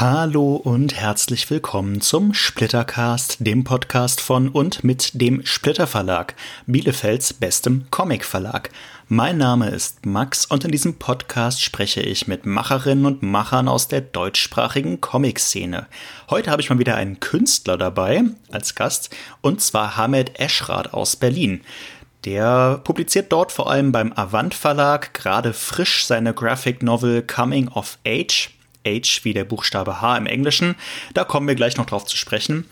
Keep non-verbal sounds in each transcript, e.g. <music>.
Hallo und herzlich willkommen zum Splittercast, dem Podcast von und mit dem Splitter Verlag, Bielefelds bestem Comic Verlag. Mein Name ist Max und in diesem Podcast spreche ich mit Macherinnen und Machern aus der deutschsprachigen Comic-Szene. Heute habe ich mal wieder einen Künstler dabei als Gast und zwar Hamed Eschrath aus Berlin. Der publiziert dort vor allem beim Avant Verlag gerade frisch seine Graphic Novel Coming of Age H wie der Buchstabe H im Englischen. Da kommen wir gleich noch drauf zu sprechen.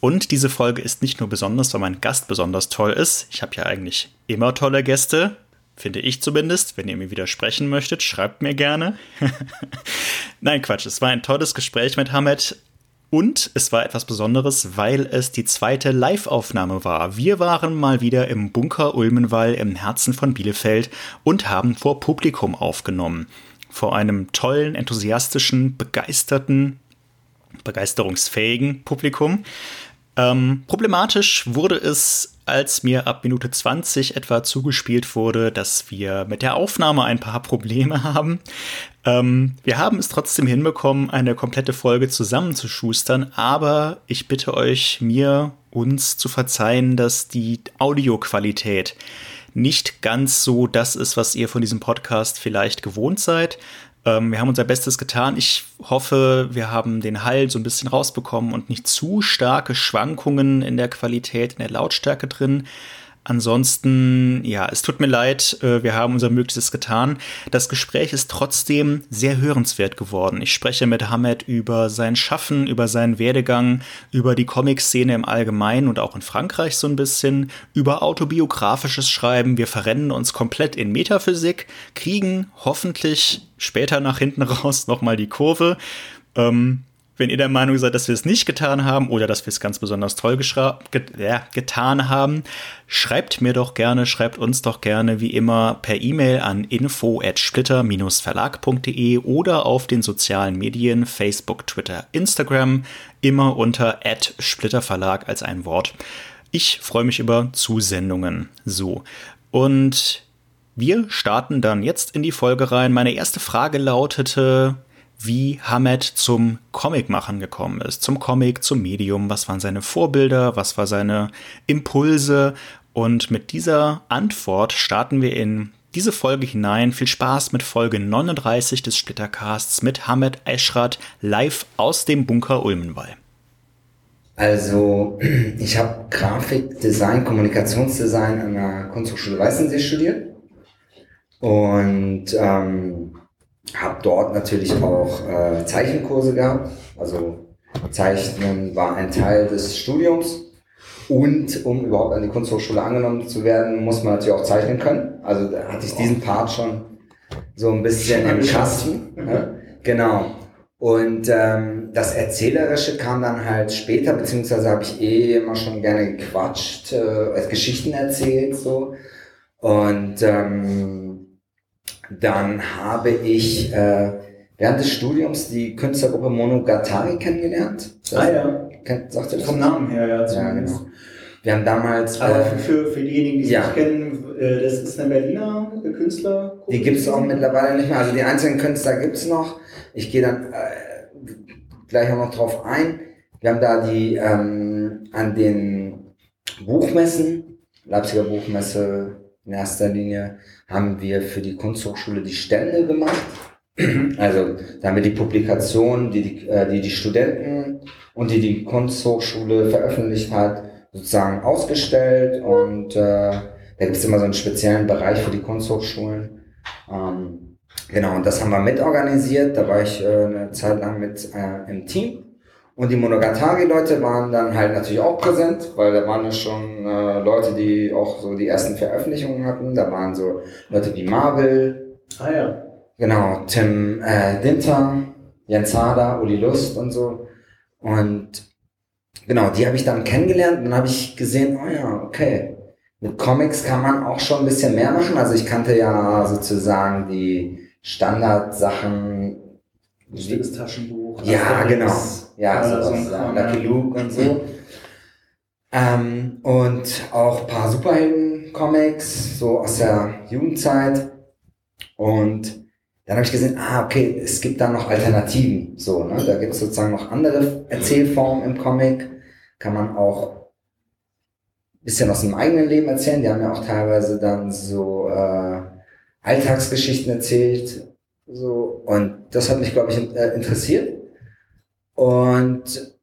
Und diese Folge ist nicht nur besonders, weil mein Gast besonders toll ist. Ich habe ja eigentlich immer tolle Gäste, finde ich zumindest. Wenn ihr mir widersprechen möchtet, schreibt mir gerne. <laughs> Nein, Quatsch, es war ein tolles Gespräch mit Hamed. Und es war etwas Besonderes, weil es die zweite Live-Aufnahme war. Wir waren mal wieder im Bunker Ulmenwall im Herzen von Bielefeld und haben vor Publikum aufgenommen vor einem tollen, enthusiastischen, begeisterten, begeisterungsfähigen Publikum. Ähm, problematisch wurde es, als mir ab Minute 20 etwa zugespielt wurde, dass wir mit der Aufnahme ein paar Probleme <laughs> haben. Ähm, wir haben es trotzdem hinbekommen, eine komplette Folge zusammenzuschustern, aber ich bitte euch, mir, uns zu verzeihen, dass die Audioqualität nicht ganz so das ist, was ihr von diesem Podcast vielleicht gewohnt seid. Ähm, wir haben unser Bestes getan. Ich hoffe, wir haben den Hall so ein bisschen rausbekommen und nicht zu starke Schwankungen in der Qualität, in der Lautstärke drin. Ansonsten, ja, es tut mir leid, äh, wir haben unser Möglichstes getan. Das Gespräch ist trotzdem sehr hörenswert geworden. Ich spreche mit Hamed über sein Schaffen, über seinen Werdegang, über die Comic-Szene im Allgemeinen und auch in Frankreich so ein bisschen, über autobiografisches Schreiben. Wir verrennen uns komplett in Metaphysik, kriegen hoffentlich später nach hinten <laughs> raus nochmal die Kurve. Ähm, wenn ihr der Meinung seid, dass wir es nicht getan haben oder dass wir es ganz besonders toll get ja, getan haben, schreibt mir doch gerne, schreibt uns doch gerne wie immer per E-Mail an info@splitter-verlag.de oder auf den sozialen Medien Facebook, Twitter, Instagram immer unter @splitterverlag als ein Wort. Ich freue mich über Zusendungen. So. Und wir starten dann jetzt in die Folge rein. Meine erste Frage lautete, wie Hamed zum Comicmachen gekommen ist. Zum Comic, zum Medium, was waren seine Vorbilder, was war seine Impulse. Und mit dieser Antwort starten wir in diese Folge hinein. Viel Spaß mit Folge 39 des Splittercasts mit Hamed Eschrath live aus dem Bunker Ulmenwall. Also, <clears throat> ich habe Grafik, Design, Kommunikationsdesign an der Kunsthochschule Weißensee studiert. Und ähm, habe dort natürlich auch äh, Zeichenkurse gehabt. Also Zeichnen war ein Teil des Studiums. Und um überhaupt an die Kunsthochschule angenommen zu werden, muss man natürlich auch zeichnen können. Also da hatte ich diesen Part schon so ein bisschen im Kasten. Ja? Genau. Und ähm, das Erzählerische kam dann halt später, beziehungsweise habe ich eh immer schon gerne gequatscht, äh, Geschichten erzählt so. Und ähm, dann habe ich äh, während des Studiums die Künstlergruppe Monogatari kennengelernt. Das ah ja. Kennt, sagt ihr das? Vom Namen her, ja. Ja, genau. Wir haben damals. Aber äh, für, für diejenigen, die es ja. nicht kennen, äh, das ist ein Berliner Künstler. Die gibt es auch mittlerweile nicht mehr. Also die einzelnen Künstler gibt es noch. Ich gehe dann äh, gleich auch noch drauf ein. Wir haben da die ähm, an den Buchmessen, Leipziger Buchmesse, in erster Linie haben wir für die Kunsthochschule die Stände gemacht. <clears throat> Also da haben wir die Publikationen, die die, äh, die, die Studenten und die die Kunsthochschule veröffentlicht hat, sozusagen ausgestellt. Und äh, da gibt es immer so einen speziellen Bereich für die Kunsthochschulen. Ähm, genau, und das haben wir mitorganisiert. Da war ich äh, eine Zeit lang mit äh, im Team. Und die Monogatari-Leute waren dann halt natürlich auch präsent, weil da waren ja schon äh, Leute, die auch so die ersten Veröffentlichungen hatten. Da waren so Leute wie Marvel. Ah ja. Genau, Tim äh, Dinter, Jens Hader, Uli Lust und so. Und genau, die habe ich dann kennengelernt und dann habe ich gesehen, oh ja, okay. Mit Comics kann man auch schon ein bisschen mehr machen. Also ich kannte ja sozusagen die Standardsachen. Stilles Taschenbuch. Ja, genau ja, so sowas, ja, Lucky Luke und so. Ähm, und auch paar Superhelden-Comics, so aus der Jugendzeit. Und dann habe ich gesehen, ah, okay, es gibt da noch Alternativen. So, ne? Da gibt es sozusagen noch andere Erzählformen im Comic. Kann man auch ein bisschen aus dem eigenen Leben erzählen. Die haben ja auch teilweise dann so äh, Alltagsgeschichten erzählt. So, und das hat mich, glaube ich, äh, interessiert. Und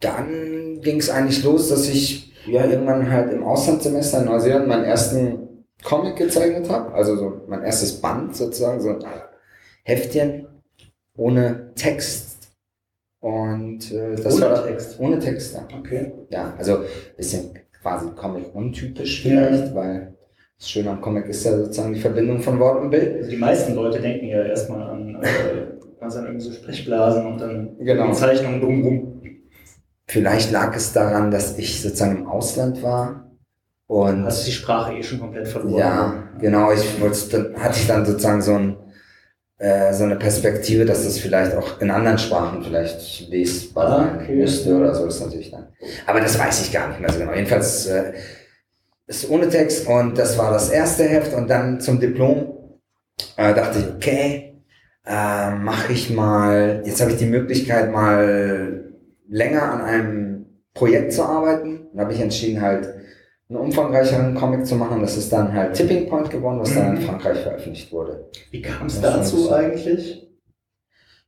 dann ging es eigentlich los, dass ich ja irgendwann halt im Auslandssemester in Neuseeland meinen ersten Comic gezeichnet habe. Also so mein erstes Band sozusagen, so ein Heftchen ohne Text. Und äh, das ohne war Text. ohne Text, ja. Okay. Ja, also bisschen quasi Comic untypisch vielleicht, Ja. weil das Schöne am Comic ist ja sozusagen die Verbindung von Wort und Bild. Also die meisten Leute denken ja erstmal an, äh, also an irgendwie so Sprechblasen und dann Genau. Zeichnungen drumherum. Vielleicht lag es daran, dass ich sozusagen im Ausland war und Hast du die Sprache eh schon komplett verloren. ja, genau, ich wollte, dann hatte ich dann sozusagen so ein äh, so eine Perspektive, dass das vielleicht auch in anderen Sprachen vielleicht lesbar Ah, sein okay. müsste oder so ist natürlich dann. Aber das weiß ich gar nicht mehr so genau. Jedenfalls äh, ist ohne Text und das war das erste Heft und dann zum Diplom äh, dachte ich, okay, äh, mache ich mal, jetzt habe ich die Möglichkeit mal länger an einem Projekt zu arbeiten. Dann habe ich entschieden halt einen umfangreicheren Comic zu machen. Das ist dann halt Tipping Point geworden, was dann in Mhm. Frankreich veröffentlicht wurde. Wie kam es dazu ist- eigentlich?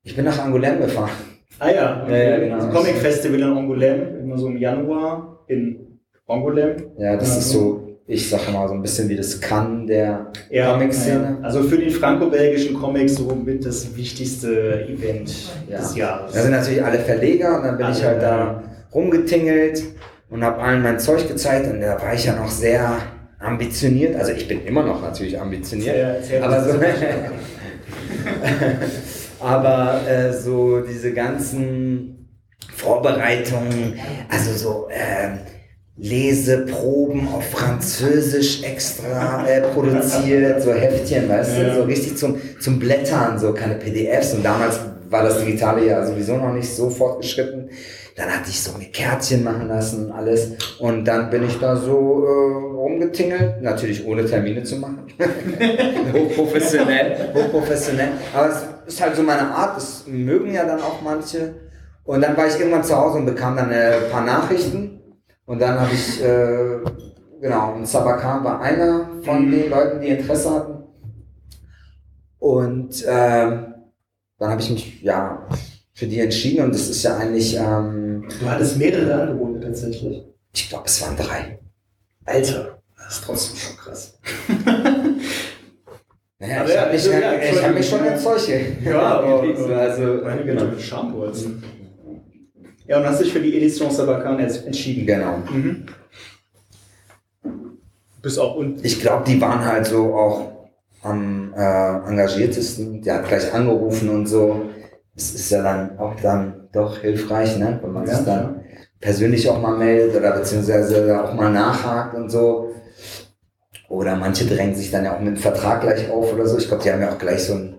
Ich bin nach Angoulême gefahren. Ah ja, Ja, ja, genau. das Comic Festival in Angoulême, immer so im Januar in Angoulême. Ja, das Ja, ist so, ich sage mal so ein bisschen wie das Cannes der Ja, Comic-Szene. ja. Also für den franco-belgischen Comic so mit das wichtigste Event Ja. des Jahres. Da sind natürlich alle Verleger und dann bin ich Alle, halt da rumgetingelt und habe allen mein Zeug gezeigt und da war ich ja noch sehr ambitioniert. Also ich bin immer noch natürlich ambitioniert. Erzähl- erzähl aber so, <laughs> aber äh, so diese ganzen Vorbereitungen, also so ähm, Leseproben auf Französisch extra äh, produziert, so Heftchen, weißt du, Ja. so richtig zum, zum Blättern, so keine PDFs und damals war das Digitale ja sowieso noch nicht so fortgeschritten. Dann hatte ich so mir Kärtchen machen lassen und alles und dann bin ich da so äh, rumgetingelt, natürlich ohne Termine zu machen. <laughs> hochprofessionell, hochprofessionell. Aber es ist halt so meine Art, das mögen ja dann auch manche. Und dann war ich irgendwann zu Hause und bekam dann äh, ein paar Nachrichten. Und dann habe ich, äh, genau, und Sabakan war einer von Mhm. den Leuten, die Interesse hatten. Und ähm, dann habe ich mich, ja, für die entschieden. Und das ist ja eigentlich, ähm, Du hattest mehrere Angebote tatsächlich. ich glaube, es waren drei. Alter, das ist trotzdem schon krass. <laughs> Naja, ich habe mich, also, ja, hab mich schon Entschuldigung. ins Zeug Ja, aber <laughs> also, meine Güte, mit Schambolzen. Ja, und hast dich für die Edition Sabakan jetzt entschieden. genau. Mhm. Bis auch und Ich glaube, die waren halt so auch am äh, engagiertesten. Der hat gleich angerufen und so. Es ist ja dann auch dann doch hilfreich, ne? wenn man Ja, sich dann persönlich auch mal meldet oder beziehungsweise auch mal nachhakt und so. Oder manche drängen sich dann ja auch mit dem Vertrag gleich auf oder so. Ich glaube, die haben ja auch gleich so ein,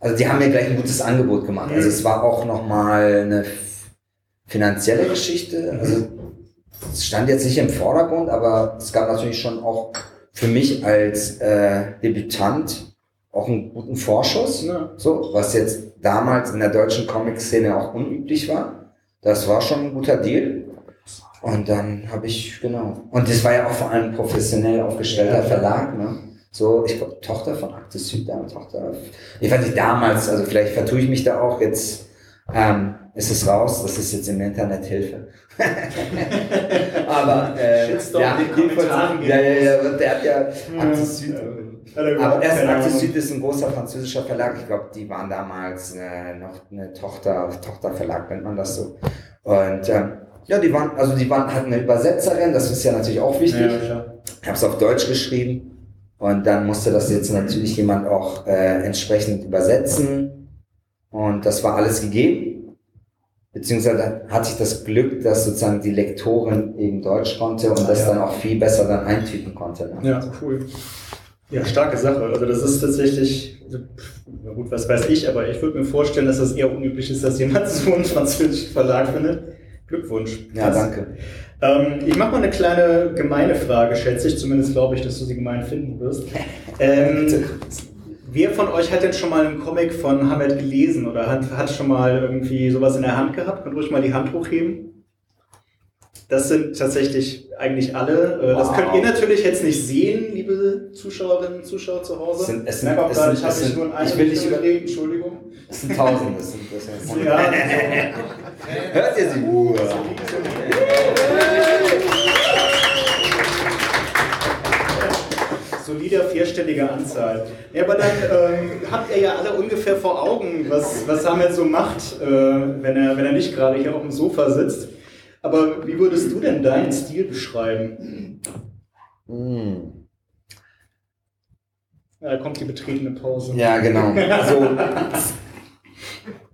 also die haben mir gleich ein gutes Angebot gemacht. Also es war auch nochmal eine finanzielle Geschichte. Also es stand jetzt nicht im Vordergrund, aber es gab natürlich schon auch für mich als äh, Debütant auch einen guten Vorschuss. Ja. So, was jetzt damals in der deutschen Comic-Szene auch unüblich war. Das war schon ein guter Deal. Und dann habe ich, genau. Und das war ja auch vor allem professionell aufgestellter Ja. Verlag, ne? So, ich glaube, Tochter von Akte Süd, Tochter. Ich weiß nicht, damals, also vielleicht vertue ich mich da auch jetzt, ähm, ist es raus, das ist jetzt im Internet Hilfe. <laughs> Aber, äh, Shitstorm ja, Kommentaren ja, ja, ja, der hat ja Ja. Akte Süd. Aber erst Akte Süd ist ein großer französischer Verlag. Ich glaube, die waren damals äh, noch eine Tochter, Tochterverlag nennt man das so. Und ähm, ja, die waren, also die waren, hatten eine Übersetzerin, das ist ja natürlich auch wichtig. Ja. Ich habe es auf Deutsch geschrieben und dann musste das jetzt natürlich jemand auch äh, entsprechend übersetzen und das war alles gegeben. Beziehungsweise hatte ich das Glück, dass sozusagen die Lektorin eben Deutsch konnte und das ja. dann auch viel besser dann eintüten konnte. Ne? Ja, cool. Ja, starke Sache. Also das ist tatsächlich, na gut, was weiß ich, aber ich würde mir vorstellen, dass das eher unüblich ist, dass jemand <laughs> so einen französischen Verlag findet. Glückwunsch. Ja, Krass. danke. Ähm, ich mache mal eine kleine gemeine Frage, schätze ich. Zumindest glaube ich, dass du sie gemein finden wirst. <laughs> Ähm, Wer von euch hat denn schon mal einen Comic von Hamed gelesen oder hat, hat schon mal irgendwie sowas in der Hand gehabt? Könnt ruhig mal die Hand hochheben. Das sind tatsächlich eigentlich alle. Äh, Das Wow. könnt ihr natürlich jetzt nicht sehen, liebe Zuschauerinnen und Zuschauer zu Hause. Es sind- es Ich sind- merke auch es gerade, ich habe es mich nur in eine ich will nicht Richtung über- bewegt, Entschuldigung. Das sind Tausende. Das sind, das sind Ja, Hört ihr sie? Uh. Solider vierstelliger Anzahl. Ja, aber dann ähm, habt ihr ja alle ungefähr vor Augen, was, was Hamid so macht, äh, wenn, er, wenn er nicht gerade hier auf dem Sofa sitzt. Aber wie würdest du denn deinen Stil beschreiben? Hm. Ja, da kommt die betretene Pause. Ja, genau. <laughs> Also,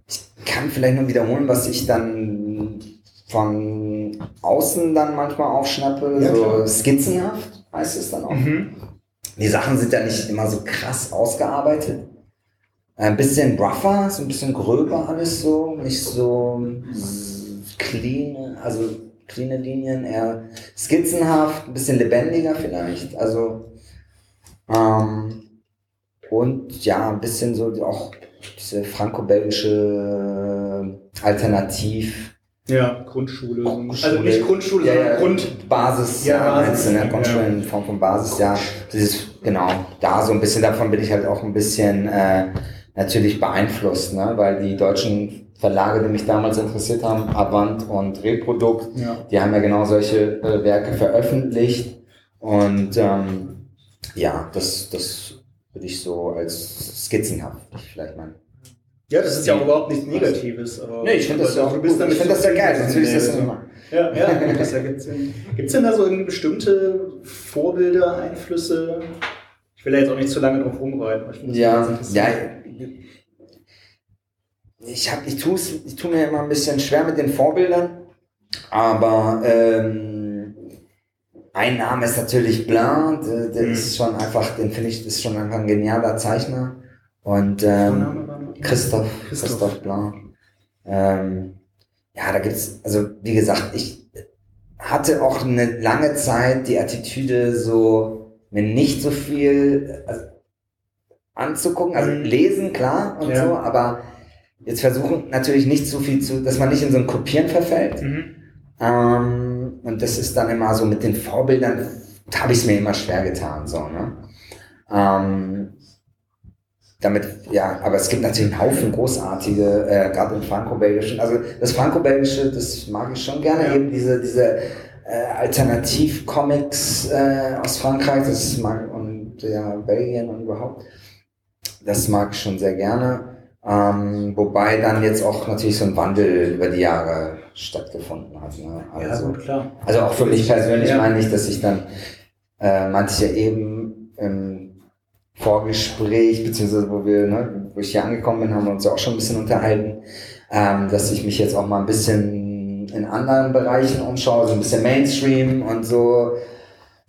ich kann vielleicht nur wiederholen, was ich dann von außen dann manchmal aufschnappe, Ja, so skizzenhaft heißt es dann auch. Mhm. Die Sachen sind ja nicht immer so krass ausgearbeitet. Ein bisschen rougher, so ein bisschen gröber alles so, nicht so clean, also cleane Linien, eher skizzenhaft, ein bisschen lebendiger vielleicht. Also ähm, und ja, ein bisschen so auch diese franco-belgische Alternativ. Ja, Grundschule. Also Grundschule. nicht Grundschule, Ja, sondern ja, Grund. Basis, Ja, ja, Basis, ne? ja. Grundschule in Form von Basis, ja. Dieses, genau, da so ein bisschen, davon bin ich halt auch ein bisschen äh, natürlich beeinflusst, ne? weil die deutschen Verlage, die mich damals interessiert haben, Avant und Reprodukt, die haben ja genau solche äh, Werke veröffentlicht und ähm, ja, das, das würde ich so als skizzenhaft vielleicht meinen. Ja, das ist ja auch überhaupt nichts Negatives. Aber Nee, ich finde das ja auch du bist damit Ich finde das ja geil, sonst würde ich das zufrieden, nicht machen. Ja, ja, gibt es ja. Gibt's, gibt's denn da so irgendwie bestimmte Vorbilder, Einflüsse? Ich will da jetzt auch nicht zu lange drauf rumreiten. das Ja, ja. Ich, ich, tu's, ich tue mir immer ein bisschen schwer mit den Vorbildern, aber ähm, ein Name ist natürlich Blanc, der, der Mhm. ist schon einfach, den finde ich, ist schon einfach ein genialer Zeichner. Und ähm, Christoph, Christoph. Christoph Blanc. Ähm, ja, da gibt's, also wie gesagt, ich hatte auch eine lange Zeit die Attitüde, so mir nicht so viel also, anzugucken, also Mhm. lesen, klar und Ja. so, aber jetzt versuchen natürlich nicht so viel zu, dass man nicht in so ein Kopieren verfällt. Mhm. Ähm, und das ist dann immer so mit den Vorbildern, da habe ich es mir immer schwer getan, so, ne? Ähm, damit, ja, aber es gibt natürlich einen Haufen großartige, äh, gerade im Franco-Belgischen. Also das Franco-Belgische, das mag ich schon gerne, Ja. eben diese, diese äh, Alternativ-Comics äh, aus Frankreich, das mag und ja, Belgien und überhaupt. Das mag ich schon sehr gerne. Ähm, wobei dann jetzt auch natürlich so ein Wandel über die Jahre stattgefunden hat. Ne? Ja, Also, gut, klar. also auch für mich persönlich Ja. meine ich, dass ich dann, äh, ja eben im Vorgespräch, beziehungsweise wo wir, ne, wo ich hier angekommen bin, haben wir uns ja auch schon ein bisschen unterhalten, ähm, dass ich mich jetzt auch mal ein bisschen in anderen Bereichen umschaue, so ein bisschen Mainstream und so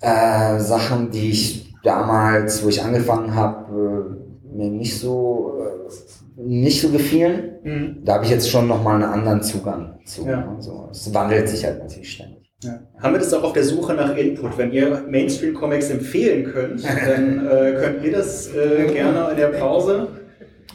äh, Sachen, die ich damals, wo ich angefangen habe, äh, mir nicht so äh, nicht so gefielen. Mhm. Da habe ich jetzt schon nochmal einen anderen Zugang zu. Ja. Ne? So, es wandelt sich halt natürlich ständig. Ja. Haben wir das auch auf der Suche nach Input? Wenn ihr Mainstream-Comics empfehlen könnt, dann äh, könnt ihr das äh, gerne in der Pause.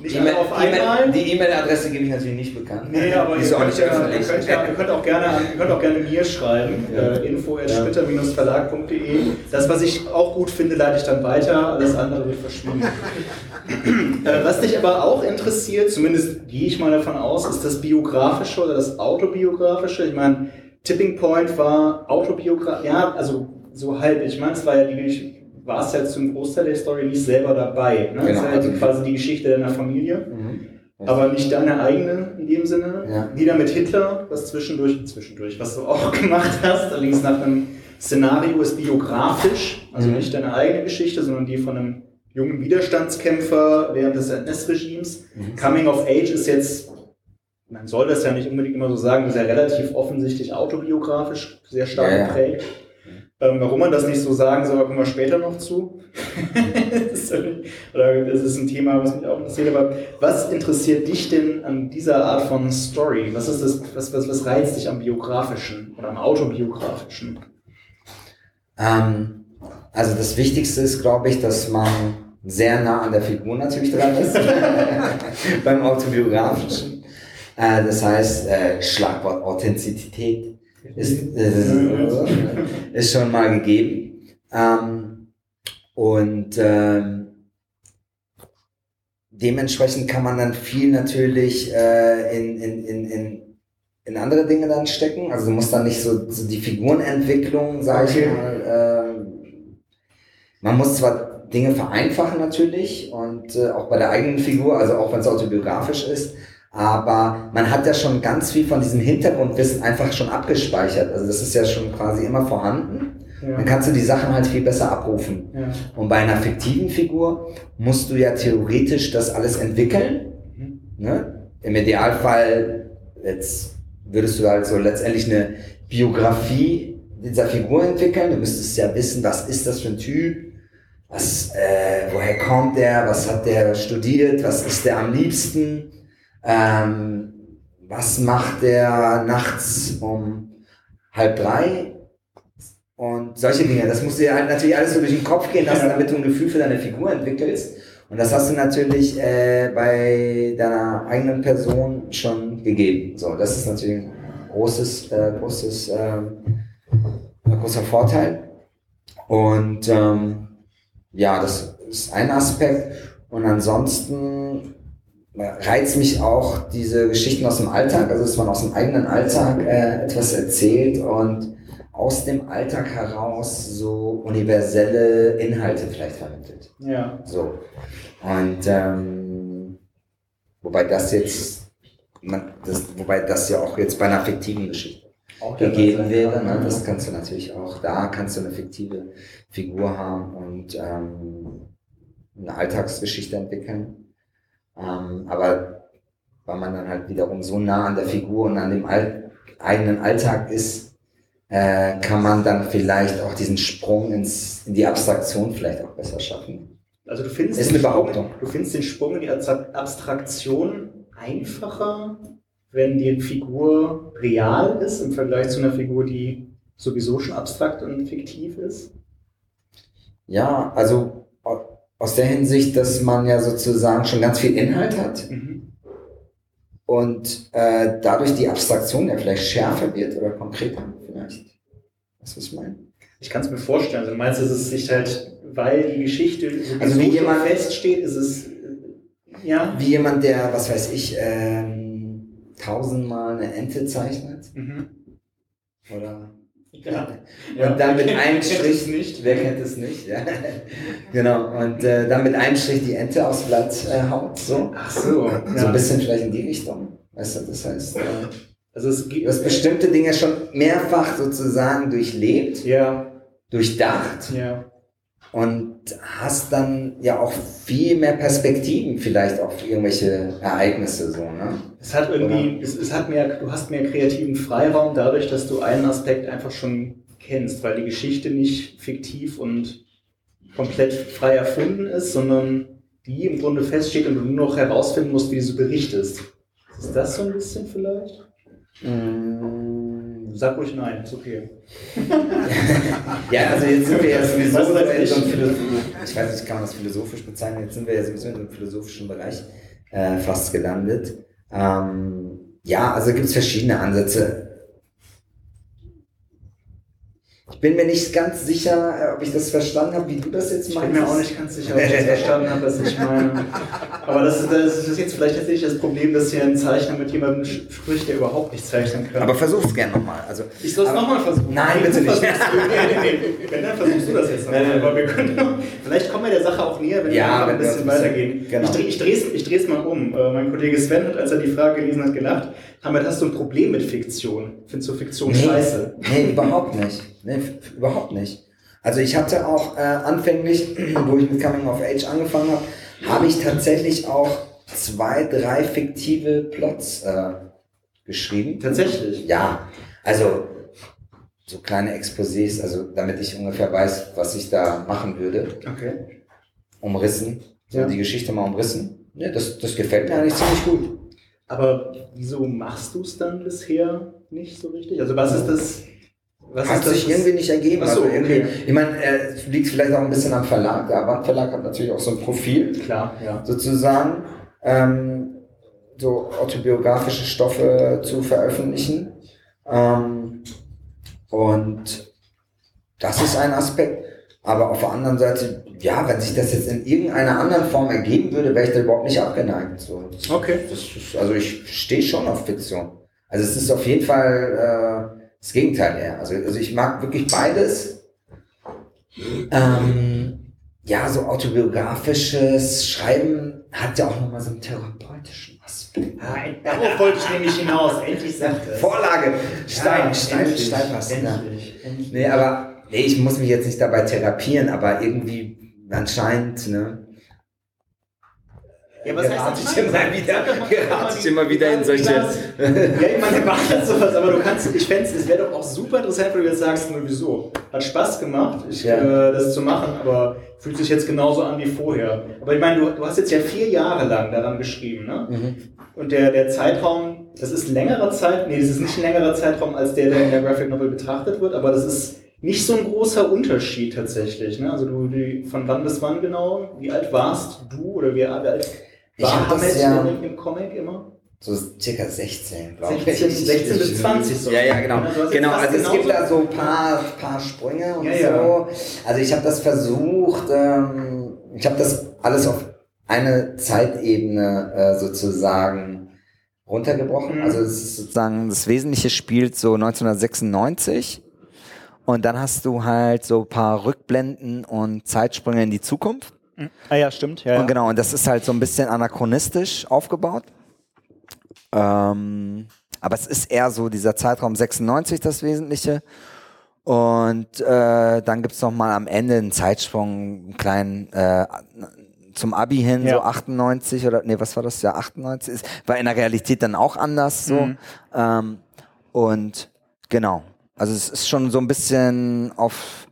Nicht alle auf einmal. die E-Mail-Adresse gebe ich natürlich nicht bekannt. Nee, aber die ihr ist auch nicht ja, ihr, könnt ja, ihr, könnt auch gerne, ihr könnt auch gerne mir schreiben, Ja. äh, info.splitter-verlag.de. Das, was ich auch gut finde, leite ich dann weiter, alles andere wird verschwinden. <laughs> äh, was dich aber auch interessiert, zumindest gehe ich mal davon aus, ist das Biografische oder das Autobiografische. Ich meine, Tipping Point war Autobiografisch, ja, also so halb. Ich meine, es war ja die Geschichte, war es ja zum Großteil der Story nicht selber dabei. Ne? Genau. Das ist also quasi die Geschichte deiner Familie. Mhm. Aber nicht deine eigene in dem Sinne. Ja. Wieder mit Hitler, was zwischendurch, zwischendurch, was du auch <laughs> gemacht hast, allerdings nach einem Szenario ist biografisch, also Mhm. nicht deine eigene Geschichte, sondern die von einem jungen Widerstandskämpfer während des NS-Regimes. Mhm. Coming of Age ist jetzt, man soll das ja nicht unbedingt immer so sagen, ist ja relativ offensichtlich autobiografisch, sehr stark Ja, ja. geprägt. Ähm, warum man das nicht so sagen soll, kommen wir später noch zu. <laughs> das oder das ist ein Thema, was mich auch interessiert. Aber was interessiert dich denn an dieser Art von Story? Was ist das, was, was, was reizt dich am biografischen oder am autobiografischen? Ähm, also das Wichtigste ist, glaube ich, dass man sehr nah an der Figur natürlich dran ist, <laughs> <laughs> beim autobiografischen. Äh, das heißt, äh, Schlagwort Authentizität ist, äh, ist schon mal gegeben. Ähm, und ähm, dementsprechend kann man dann viel natürlich äh, in, in, in, in, in andere Dinge dann stecken. Also du musst dann nicht so, so die Figurenentwicklung, sag ich mal, äh, man muss zwar Dinge vereinfachen natürlich und äh, auch bei der eigenen Figur, also auch wenn es autobiografisch ist, aber man hat ja schon ganz viel von diesem Hintergrundwissen einfach schon abgespeichert. Also das ist ja schon quasi immer vorhanden. Ja. Dann kannst du die Sachen halt viel besser abrufen. Ja. Und bei einer fiktiven Figur musst du ja theoretisch das alles entwickeln. Mhm. Ne? Im Idealfall, jetzt würdest du halt so letztendlich eine Biografie dieser Figur entwickeln. Du müsstest ja wissen, was ist das für ein Typ, was, äh, woher kommt der, was hat der studiert, was ist der am liebsten, ähm, was macht der nachts um halb drei und solche Dinge. Das muss dir halt natürlich alles so durch den Kopf gehen lassen, damit du ein Gefühl für deine Figur entwickelst. Und das hast du natürlich äh, bei deiner eigenen Person schon gegeben. So, das ist natürlich ein großes, äh, großes, ähm, ein großer Vorteil. Und ähm, ja, das ist ein Aspekt. Und ansonsten reizt mich auch diese Geschichten aus dem Alltag, also dass man aus dem eigenen Alltag äh, etwas erzählt und aus dem Alltag heraus so universelle Inhalte vielleicht vermittelt. Ja. So. Und ähm, wobei das jetzt, man, das, wobei das ja auch jetzt bei einer fiktiven Geschichte gegeben wäre. Ne? Das kannst du natürlich auch, da kannst du eine fiktive Figur haben und ähm, eine Alltagsgeschichte entwickeln. Ähm, aber weil man dann halt wiederum so nah an der Figur und an dem All eigenen Alltag ist, äh, kann man dann vielleicht auch diesen Sprung ins, in die Abstraktion vielleicht auch besser schaffen. Also du findest, ist eine Behauptung. Sprung, du findest den Sprung in die Abstraktion einfacher, wenn die Figur real ist im Vergleich zu einer Figur, die sowieso schon abstrakt und fiktiv ist? Ja, also aus der Hinsicht, dass man ja sozusagen schon ganz viel Inhalt hat. Mhm. Und äh, dadurch die Abstraktion ja vielleicht schärfer wird oder konkreter vielleicht. Was ich meine? Ich kann es mir vorstellen. Also, du meinst, dass es sich halt, weil die Geschichte so also wie jemand, feststeht, ist es, äh, ja. Wie jemand, der, was weiß ich, ähm, tausendmal eine Ente zeichnet. Mhm. Oder ja. Und dann mit einem Strich, nicht. wer kennt es nicht? Ja. genau, und äh, dann mit einem Strich die Ente aufs Blatt äh, haut. So. Ach so. Ja. So ein bisschen vielleicht in die Richtung. Weißt du, das heißt. Äh, also es gibt, du hast bestimmte Dinge schon mehrfach sozusagen durchlebt, ja. durchdacht. Ja. Und hast dann ja auch viel mehr Perspektiven vielleicht auf irgendwelche Ereignisse so, ne? Es hat irgendwie, es, es, hat mehr, du hast mehr kreativen Freiraum dadurch, dass du einen Aspekt einfach schon kennst, weil die Geschichte nicht fiktiv und komplett frei erfunden ist, sondern die im Grunde feststeht und du nur noch herausfinden musst, wie du sie berichtest. Ist das so ein bisschen vielleicht? Mm. Sag ruhig nein, ist okay. <laughs> ja, also jetzt sind wir ja sowieso in so einem ich weiß nicht, kann man das philosophisch bezeichnen, jetzt sind wir ja sowieso in so einem philosophischen Bereich äh, fast gelandet. Ähm, ja, also gibt es verschiedene Ansätze. Ich bin mir nicht ganz sicher, äh, ob ich das verstanden habe, wie du das jetzt meinst. Ich bin mir auch nicht ganz sicher, ob ich das verstanden habe, was ich meine. Aber das ist, das ist jetzt vielleicht tatsächlich das Problem, dass hier ein Zeichner mit jemandem spricht, der überhaupt nicht zeichnen kann. Aber versuch's gerne nochmal. Also, ich soll es nochmal versuchen. Nein, bitte nicht. nee, nee, nee. Wenn, dann versuchst du das jetzt nochmal. Aber wir können, vielleicht kommen wir der Sache auch näher, wenn ja, wir ein bisschen weitergehen. Genau. Ich, drehe es ich mal um. Äh, mein Kollege Sven hat, als er die Frage gelesen hat, gelacht. Hamid, hast du ein Problem mit Fiktion? Findest du Fiktion nee, scheiße? Nee, überhaupt nicht. Nee, überhaupt nicht. Also ich hatte auch äh, anfänglich, <clears throat> wo ich mit Coming of Age angefangen habe, habe ich tatsächlich auch zwei, drei fiktive Plots äh, geschrieben. Tatsächlich? Ja. Also so kleine Exposés, also damit ich ungefähr weiß, was ich da machen würde. Okay. Umrissen. So ja. die Geschichte mal umrissen. Ja, das, das gefällt mir eigentlich ziemlich gut. Aber wieso machst du es dann bisher nicht so richtig? Also was ist das? Was hat sich irgendwie nicht ergeben. So, also irgendwie, okay. Ich meine, es äh, liegt vielleicht auch ein bisschen am Verlag. Der Avantverlag hat natürlich auch so ein Profil. Klar, ja. Sozusagen. Ähm, so autobiografische Stoffe zu veröffentlichen. Ähm, und das ist ein Aspekt. Aber auf der anderen Seite, ja, wenn sich das jetzt in irgendeiner anderen Form ergeben würde, wäre ich da überhaupt nicht abgeneigt. So, das, okay. Das ist, also ich stehe schon auf Fiktion. Also es ist auf jeden Fall äh, das Gegenteil eher. Also, also ich mag wirklich beides. Ähm, ja, so autobiografisches Schreiben hat ja auch nochmal so einen therapeutischen Aspekt. Ah, darauf wollte ich nämlich hinaus. Endlich sagt es. Vorlage. Stein, ja, Stein, endlich, Stein, Stein endlich, endlich. Nee, aber nee, ich muss mich jetzt nicht dabei therapieren, aber irgendwie anscheinend, ne? Ja, was heißt das? Ich immer wieder, gerate ich immer wieder in solche. <laughs> ja, ich meine, macht sowas, aber du kannst, ich fände es wäre doch auch super interessant, wenn du jetzt sagst, nur wieso. Hat Spaß gemacht, ich, ja. äh, das zu machen, aber fühlt sich jetzt genauso an wie vorher. Aber ich meine, du, du hast jetzt ja vier Jahre lang daran geschrieben, ne? Mhm. Und der, der Zeitraum, das ist längerer Zeitraum, nee, das ist nicht ein längerer Zeitraum als der, der in der Graphic Novel betrachtet wird, aber das ist nicht so ein großer Unterschied tatsächlich. Ne? Also du, die, von wann bis wann genau? Wie alt warst du oder wie alt war Hamed ja, im Comic immer? So circa 16, glaube ich. 16, 16 bis 20 so. Ja, ja, genau. Also genau, also es gibt da so ein paar, paar Sprünge und ja, so. Ja. Also ich habe das versucht, ähm, ich habe das alles auf eine Zeitebene äh, sozusagen runtergebrochen. Mhm. Also es ist sozusagen, das Wesentliche spielt so 1996 und dann hast du halt so ein paar Rückblenden und Zeitsprünge in die Zukunft. Ah ja, stimmt. Ja, und genau, und das ist halt so ein bisschen anachronistisch aufgebaut. Ähm, aber es ist eher so dieser Zeitraum 96 das Wesentliche. Und äh, dann gibt's noch mal am Ende einen Zeitsprung, einen kleinen äh, zum Abi hin, ja. so 98 oder nee, was war das? Ja, 98 ist, war in der Realität dann auch anders so. Mhm. Ähm, und genau. Also es ist schon so ein bisschen auf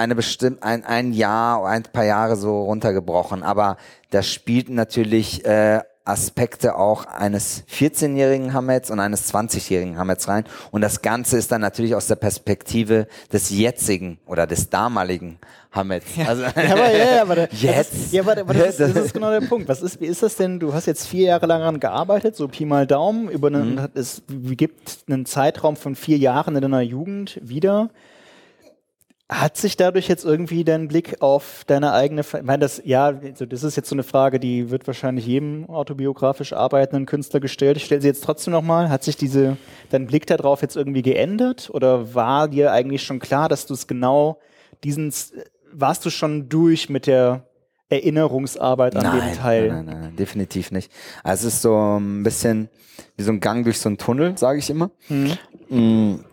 eine bestimmt ein, ein Jahr, ein paar Jahre so runtergebrochen. Aber da spielten natürlich äh, Aspekte auch eines 14-jährigen Hamets und eines 20-jährigen Hamets rein. Und das Ganze ist dann natürlich aus der Perspektive des jetzigen oder des damaligen Hamets. Ja, also, ja, aber, ja, aber, <laughs> jetzt. Ist, ja, aber, aber das, <laughs> ist, das ist genau der Punkt. Was ist, wie ist das denn? Du hast jetzt vier Jahre lang daran gearbeitet, so Pi mal Daumen, über einen, mhm. es gibt einen Zeitraum von vier Jahren in deiner Jugend wieder. Hat sich dadurch jetzt irgendwie dein Blick auf deine eigene, ich meine, das, ja, das ist jetzt so eine Frage, die wird wahrscheinlich jedem autobiografisch arbeitenden Künstler gestellt. Ich stelle sie jetzt trotzdem nochmal. Hat sich diese, dein Blick darauf jetzt irgendwie geändert? Oder war dir eigentlich schon klar, dass du es genau diesen, warst du schon durch mit der Erinnerungsarbeit an nein, dem Teil? Nein, nein, nein, definitiv nicht. Also es ist so ein bisschen wie so ein Gang durch so einen Tunnel, sage ich immer. Hm. Mm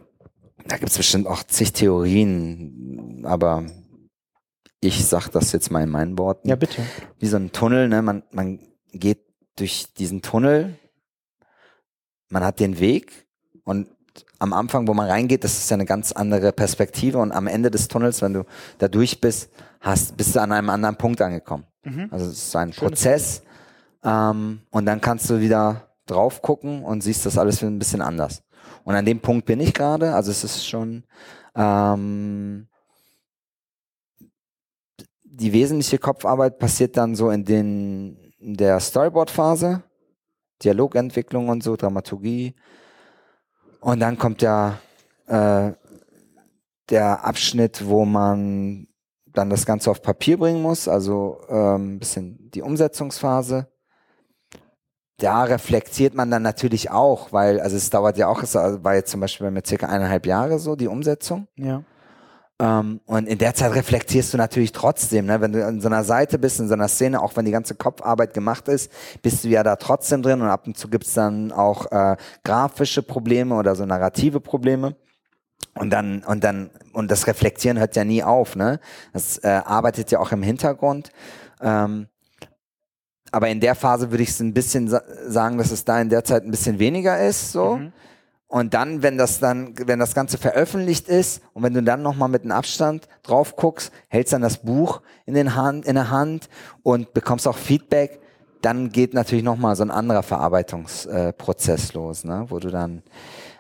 da gibt es bestimmt auch zig Theorien, aber ich sag das jetzt mal in meinen Worten. Ja, bitte. Wie so ein Tunnel, ne? Man, man geht durch diesen Tunnel, man hat den Weg und am Anfang, wo man reingeht, das ist ja eine ganz andere Perspektive und am Ende des Tunnels, wenn du da durch bist, hast, bist du an einem anderen Punkt angekommen. Mhm. Also es ist ein Schönes Prozess ähm, und dann kannst du wieder drauf gucken und siehst das alles ein bisschen anders. Und an dem Punkt bin ich gerade. Also es ist schon ähm, die wesentliche Kopfarbeit passiert dann so in den in der Storyboard-Phase, Dialogentwicklung und so, Dramaturgie. Und dann kommt ja äh, der Abschnitt, wo man dann das Ganze auf Papier bringen muss, also ähm, ein bisschen die Umsetzungsphase da reflektiert man dann natürlich auch, weil, also es dauert ja auch, es war jetzt zum Beispiel bei mir circa eineinhalb Jahre so, die Umsetzung. Ja. Ähm, und in der Zeit reflektierst du natürlich trotzdem, ne? wenn du in so einer Seite bist, in so einer Szene, auch wenn die ganze Kopfarbeit gemacht ist, bist du ja da trotzdem drin und ab und zu gibt's dann auch äh, grafische Probleme oder so narrative Probleme. Und dann, und dann, und das Reflektieren hört ja nie auf, ne? Das äh, arbeitet ja auch im Hintergrund. Ähm, aber in der Phase würde ich es ein bisschen sagen, dass es da in der Zeit ein bisschen weniger ist, so. Mhm. Und dann, wenn das dann, wenn das Ganze veröffentlicht ist und wenn du dann nochmal mit einem Abstand drauf guckst, hältst dann das Buch in, den Hand, in der Hand und bekommst auch Feedback, dann geht natürlich nochmal so ein anderer Verarbeitungsprozess äh, los, ne? wo du dann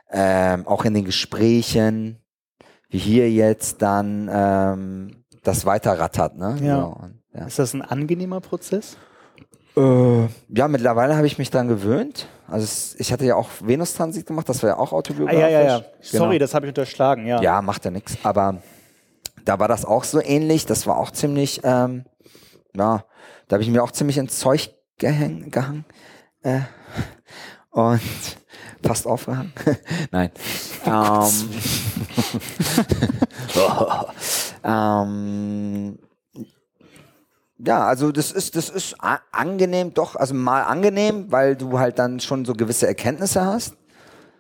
ähm, auch in den Gesprächen wie hier jetzt dann ähm, das weiterrattert. Ne? Ja. So, und, ja. Ist das ein angenehmer Prozess? Äh, ja, mittlerweile habe ich mich dran gewöhnt. Also es, ich hatte ja auch Venus-Transit gemacht, das war ja auch Ah, autobiografisch. ja, ja, ja. Sorry, Genau. das habe ich unterschlagen, ja. Ja, macht ja nichts. Aber da war das auch so ähnlich. Das war auch ziemlich, ähm, ja, da habe ich mir auch ziemlich ins Zeug gehäng, gehangen. Äh, <laughs> und fast aufgehangen. <laughs> Nein. ähm, <laughs> ähm, ja, also das ist, das ist angenehm, doch, also mal angenehm, weil du halt dann schon so gewisse Erkenntnisse hast.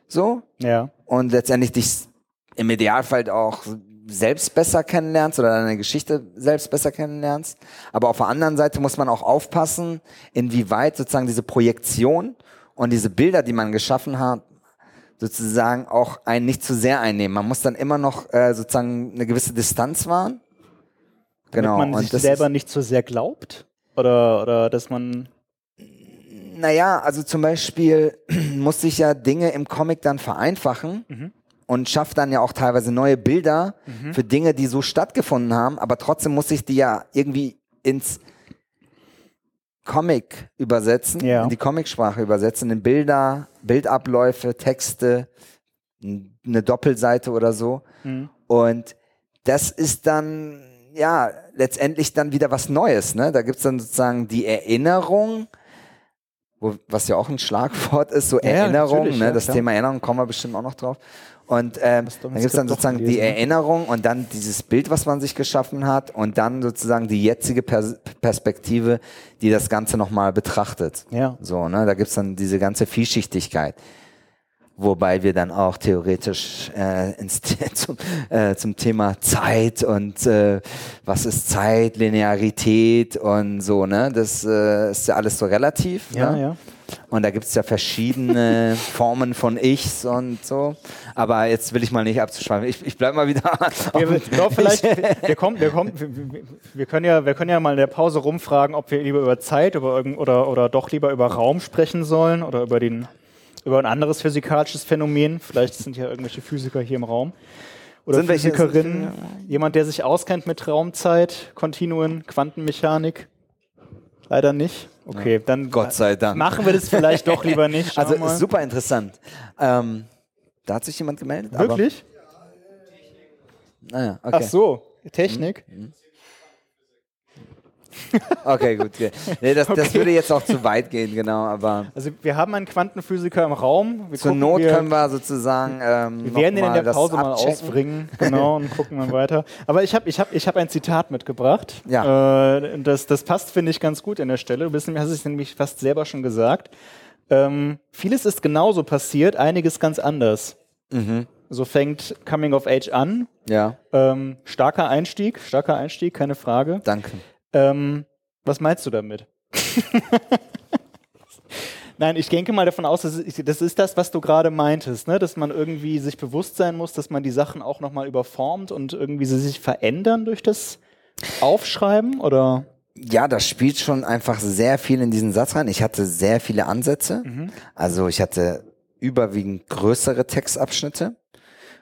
So, Ja. und letztendlich dich im Idealfall auch selbst besser kennenlernst oder deine Geschichte selbst besser kennenlernst. Aber auf der anderen Seite muss man auch aufpassen, inwieweit sozusagen diese Projektion und diese Bilder, die man geschaffen hat, sozusagen auch einen nicht zu sehr einnehmen. Man muss dann immer noch äh, sozusagen eine gewisse Distanz wahren. Genau. Damit man sich selber nicht so sehr glaubt? Oder, oder dass man. Naja, also zum Beispiel <clears throat> muss ich ja Dinge im Comic dann vereinfachen Mhm. und schaffe dann ja auch teilweise neue Bilder für Dinge, die so stattgefunden haben, aber trotzdem muss ich die ja irgendwie ins Comic übersetzen, Ja. in die Comicsprache übersetzen, in Bilder, Bildabläufe, Texte, eine Doppelseite oder so. Mhm. Und das ist dann, ja, letztendlich dann wieder was Neues. Ne? Da gibt's dann sozusagen die Erinnerung, wo, was ja auch ein Schlagwort ist, so Ja, Erinnerung. Ne? das klar. Thema Erinnerung kommen wir bestimmt auch noch drauf. Und ähm, dann gibt's dann Skript doch sozusagen die gelesen, ne? Erinnerung und dann dieses Bild, was man sich geschaffen hat und dann sozusagen die jetzige Pers Perspektive, die das Ganze nochmal betrachtet. Ja. So, ne? Da gibt's dann diese ganze Vielschichtigkeit. Wobei wir dann auch theoretisch äh, ins, <laughs> zum, äh, zum Thema Zeit und äh, was ist Zeit, Linearität und so, ne? Das äh, ist ja alles so relativ. Ja, ne? ja. Und da gibt's ja verschiedene <laughs> Formen von Ichs und so. Aber jetzt will ich mal nicht abzuschweifen. Ich, ich bleib mal wieder. <laughs> Wir, wir, doch, vielleicht, wir, kommen, wir, kommen, wir, können ja, wir können ja mal in der Pause rumfragen, ob wir lieber über Zeit über oder, oder doch lieber über Raum sprechen sollen oder über, den, über ein anderes physikalisches Phänomen. Vielleicht sind ja irgendwelche Physiker hier im Raum. Oder Sind welche- Physikerinnen. Jemand, der sich auskennt mit Raumzeit, Kontinuen, Quantenmechanik. Leider nicht. Okay, dann Gott sei Dank. machen wir das vielleicht doch lieber nicht. <laughs> Schauen Also mal. super interessant. Ähm, da hat sich jemand gemeldet. Wirklich? Aber, naja, okay. Ach so, Technik. <laughs> Okay, gut. Nee, das, das Okay. würde jetzt auch zu weit gehen, genau. Aber Also wir haben einen Quantenphysiker im Raum. Wir zur gucken, Not wir, können wir sozusagen. Ähm, wir werden ihn in der das Pause mal ausbringen, genau, und gucken mal weiter. Aber ich habe ich hab, ich hab ein Zitat mitgebracht. Ja. Äh, das, das passt, finde ich, ganz gut in der Stelle. Du bist, hast es nämlich fast selber schon gesagt. Ähm, vieles ist genauso passiert, einiges ganz anders. Mhm. So fängt Coming of Age an. Ja, Ähm, starker Einstieg, starker Einstieg, keine Frage. danke. Ähm, was meinst du damit? <laughs> Nein, ich denke mal davon aus, das ist, das ist das, was du gerade meintest, ne? dass man irgendwie sich bewusst sein muss, dass man die Sachen auch nochmal überformt und irgendwie sie sich verändern durch das Aufschreiben oder? Ja, das spielt schon einfach sehr viel in diesen Satz rein. Ich hatte sehr viele Ansätze. Mhm. Also ich hatte überwiegend größere Textabschnitte.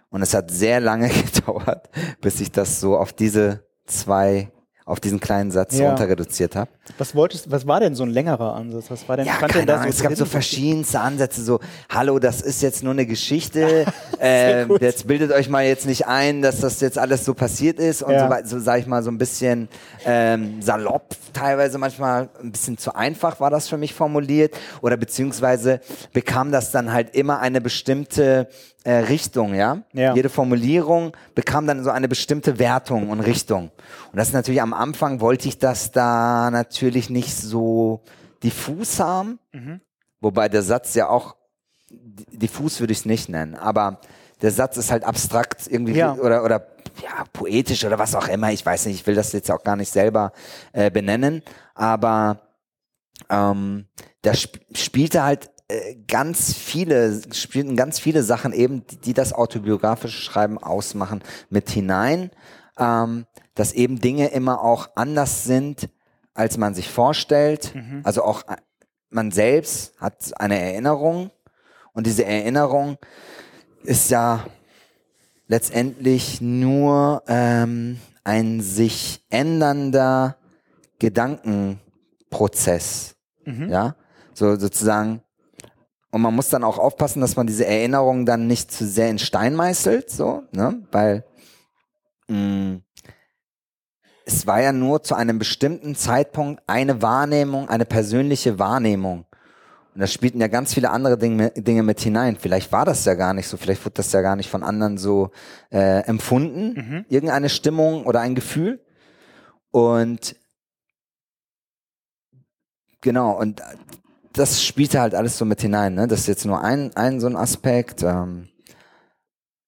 Und es hat sehr lange <laughs> gedauert, bis ich das so auf diese zwei, auf diesen kleinen Satz Ja. runter reduziert habe. Was wolltest, was war denn so ein längerer Ansatz? Was war denn, Ja, denn keine da Ahnung. Es gab so verschiedenste Ansätze, so, hallo, das ist jetzt nur eine Geschichte, <laughs> gut. jetzt bildet euch mal jetzt nicht ein, dass das jetzt alles so passiert ist und Ja. so weiter, so sag ich mal, so ein bisschen ähm, salopp, teilweise manchmal ein bisschen zu einfach war das für mich formuliert oder beziehungsweise bekam das dann halt immer eine bestimmte äh, Richtung, ja? Ja. Jede Formulierung bekam dann so eine bestimmte Wertung und Richtung. Und das ist natürlich am Anfang wollte ich das da natürlich nicht so diffus haben. Wobei der Satz ja auch di- diffus würde ich es nicht nennen, aber der Satz ist halt abstrakt irgendwie Ja. oder oder ja, poetisch oder was auch immer. Ich weiß nicht, ich will das jetzt auch gar nicht selber äh, benennen, aber ähm, da sp spielte halt äh, ganz viele, spielten ganz viele Sachen eben, die, die das autobiografische Schreiben ausmachen, mit hinein, ähm, dass eben Dinge immer auch anders sind, als man sich vorstellt. Also auch äh, man selbst hat eine Erinnerung und diese Erinnerung ist ja letztendlich nur ähm, ein sich ändernder Gedankenprozess. Mhm. Ja, so sozusagen. Und man muss dann auch aufpassen, dass man diese Erinnerungen dann nicht zu sehr in Stein meißelt, so, ne, weil mh, es war ja nur zu einem bestimmten Zeitpunkt eine Wahrnehmung, eine persönliche Wahrnehmung. Und da spielten ja ganz viele andere Dinge, Dinge mit hinein. Vielleicht war das ja gar nicht so, vielleicht wurde das ja gar nicht von anderen so äh, empfunden, Mhm. irgendeine Stimmung oder ein Gefühl. Und genau, und das spielte halt alles so mit hinein. Ne? Das ist jetzt nur ein, ein so ein Aspekt. Ähm,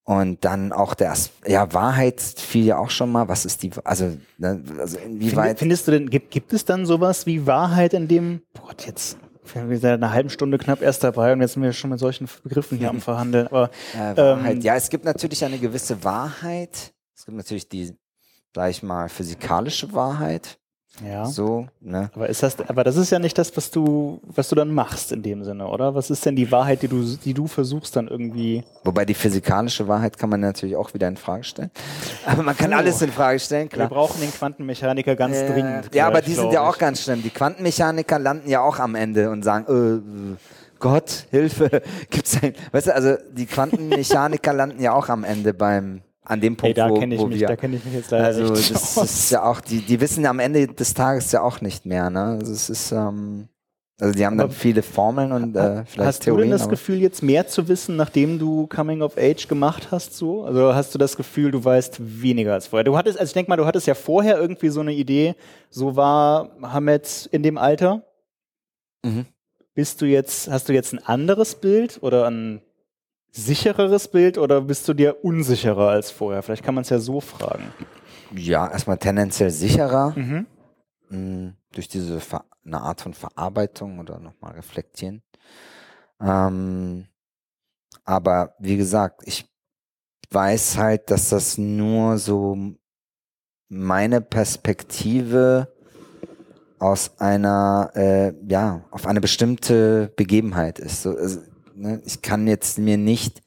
und dann auch der, As ja, Wahrheit fiel ja auch schon mal. Was ist die, also, ne, also inwieweit. findest du denn, gibt, gibt es dann sowas wie Wahrheit in dem, boah, jetzt sind wir seit einer halben Stunde knapp erst dabei und jetzt sind wir schon mit solchen Begriffen hier am Verhandeln. Aber Äh, Wahrheit. Ähm, ja, es gibt natürlich eine gewisse Wahrheit. Es gibt natürlich die, sag ich mal, physikalische Wahrheit. Ja. So, ne? Aber ist das, aber das ist ja nicht das, was du, was du dann machst in dem Sinne, oder? Was ist denn die Wahrheit, die du, die du versuchst dann irgendwie? Wobei die physikalische Wahrheit kann man natürlich auch wieder in Frage stellen. <laughs> Aber man kann Oh. alles in Frage stellen, Wir klar. brauchen den Quantenmechaniker ganz Äh, dringend. ja, aber die sind ja auch ganz schlimm. Die Quantenmechaniker landen ja auch am Ende und sagen, äh, Gott, Hilfe, <laughs> gibt's ein, weißt du, also die Quantenmechaniker <laughs> landen ja auch am Ende beim, an dem Punkt, da wo, kenne ich wo mich, wir, da kenne ich mich jetzt leider also nicht das, aus. das ist ja auch, die, die wissen ja am Ende des Tages ja auch nicht mehr, ne? Also es ist, ähm, also die haben dann viele Formeln und äh, vielleicht Hast Theorien. du denn das Gefühl, jetzt mehr zu wissen, nachdem du Coming of Age gemacht hast, so? Also hast du das Gefühl, du weißt weniger als vorher? Du hattest, also ich denke mal, du hattest ja vorher irgendwie so eine Idee, so war Hamed in dem Alter. Mhm. Bist du jetzt, hast du jetzt ein anderes Bild oder ein sichereres Bild oder bist du dir unsicherer als vorher? Vielleicht kann man es ja so fragen. Ja, erstmal tendenziell sicherer. Mhm. mh, durch diese Ver eine Art von Verarbeitung oder nochmal reflektieren. Ähm, aber wie gesagt, ich weiß halt, dass das nur so meine Perspektive aus einer, äh, ja, auf eine bestimmte Begebenheit ist. So, also, ne, ich kann jetzt mir nicht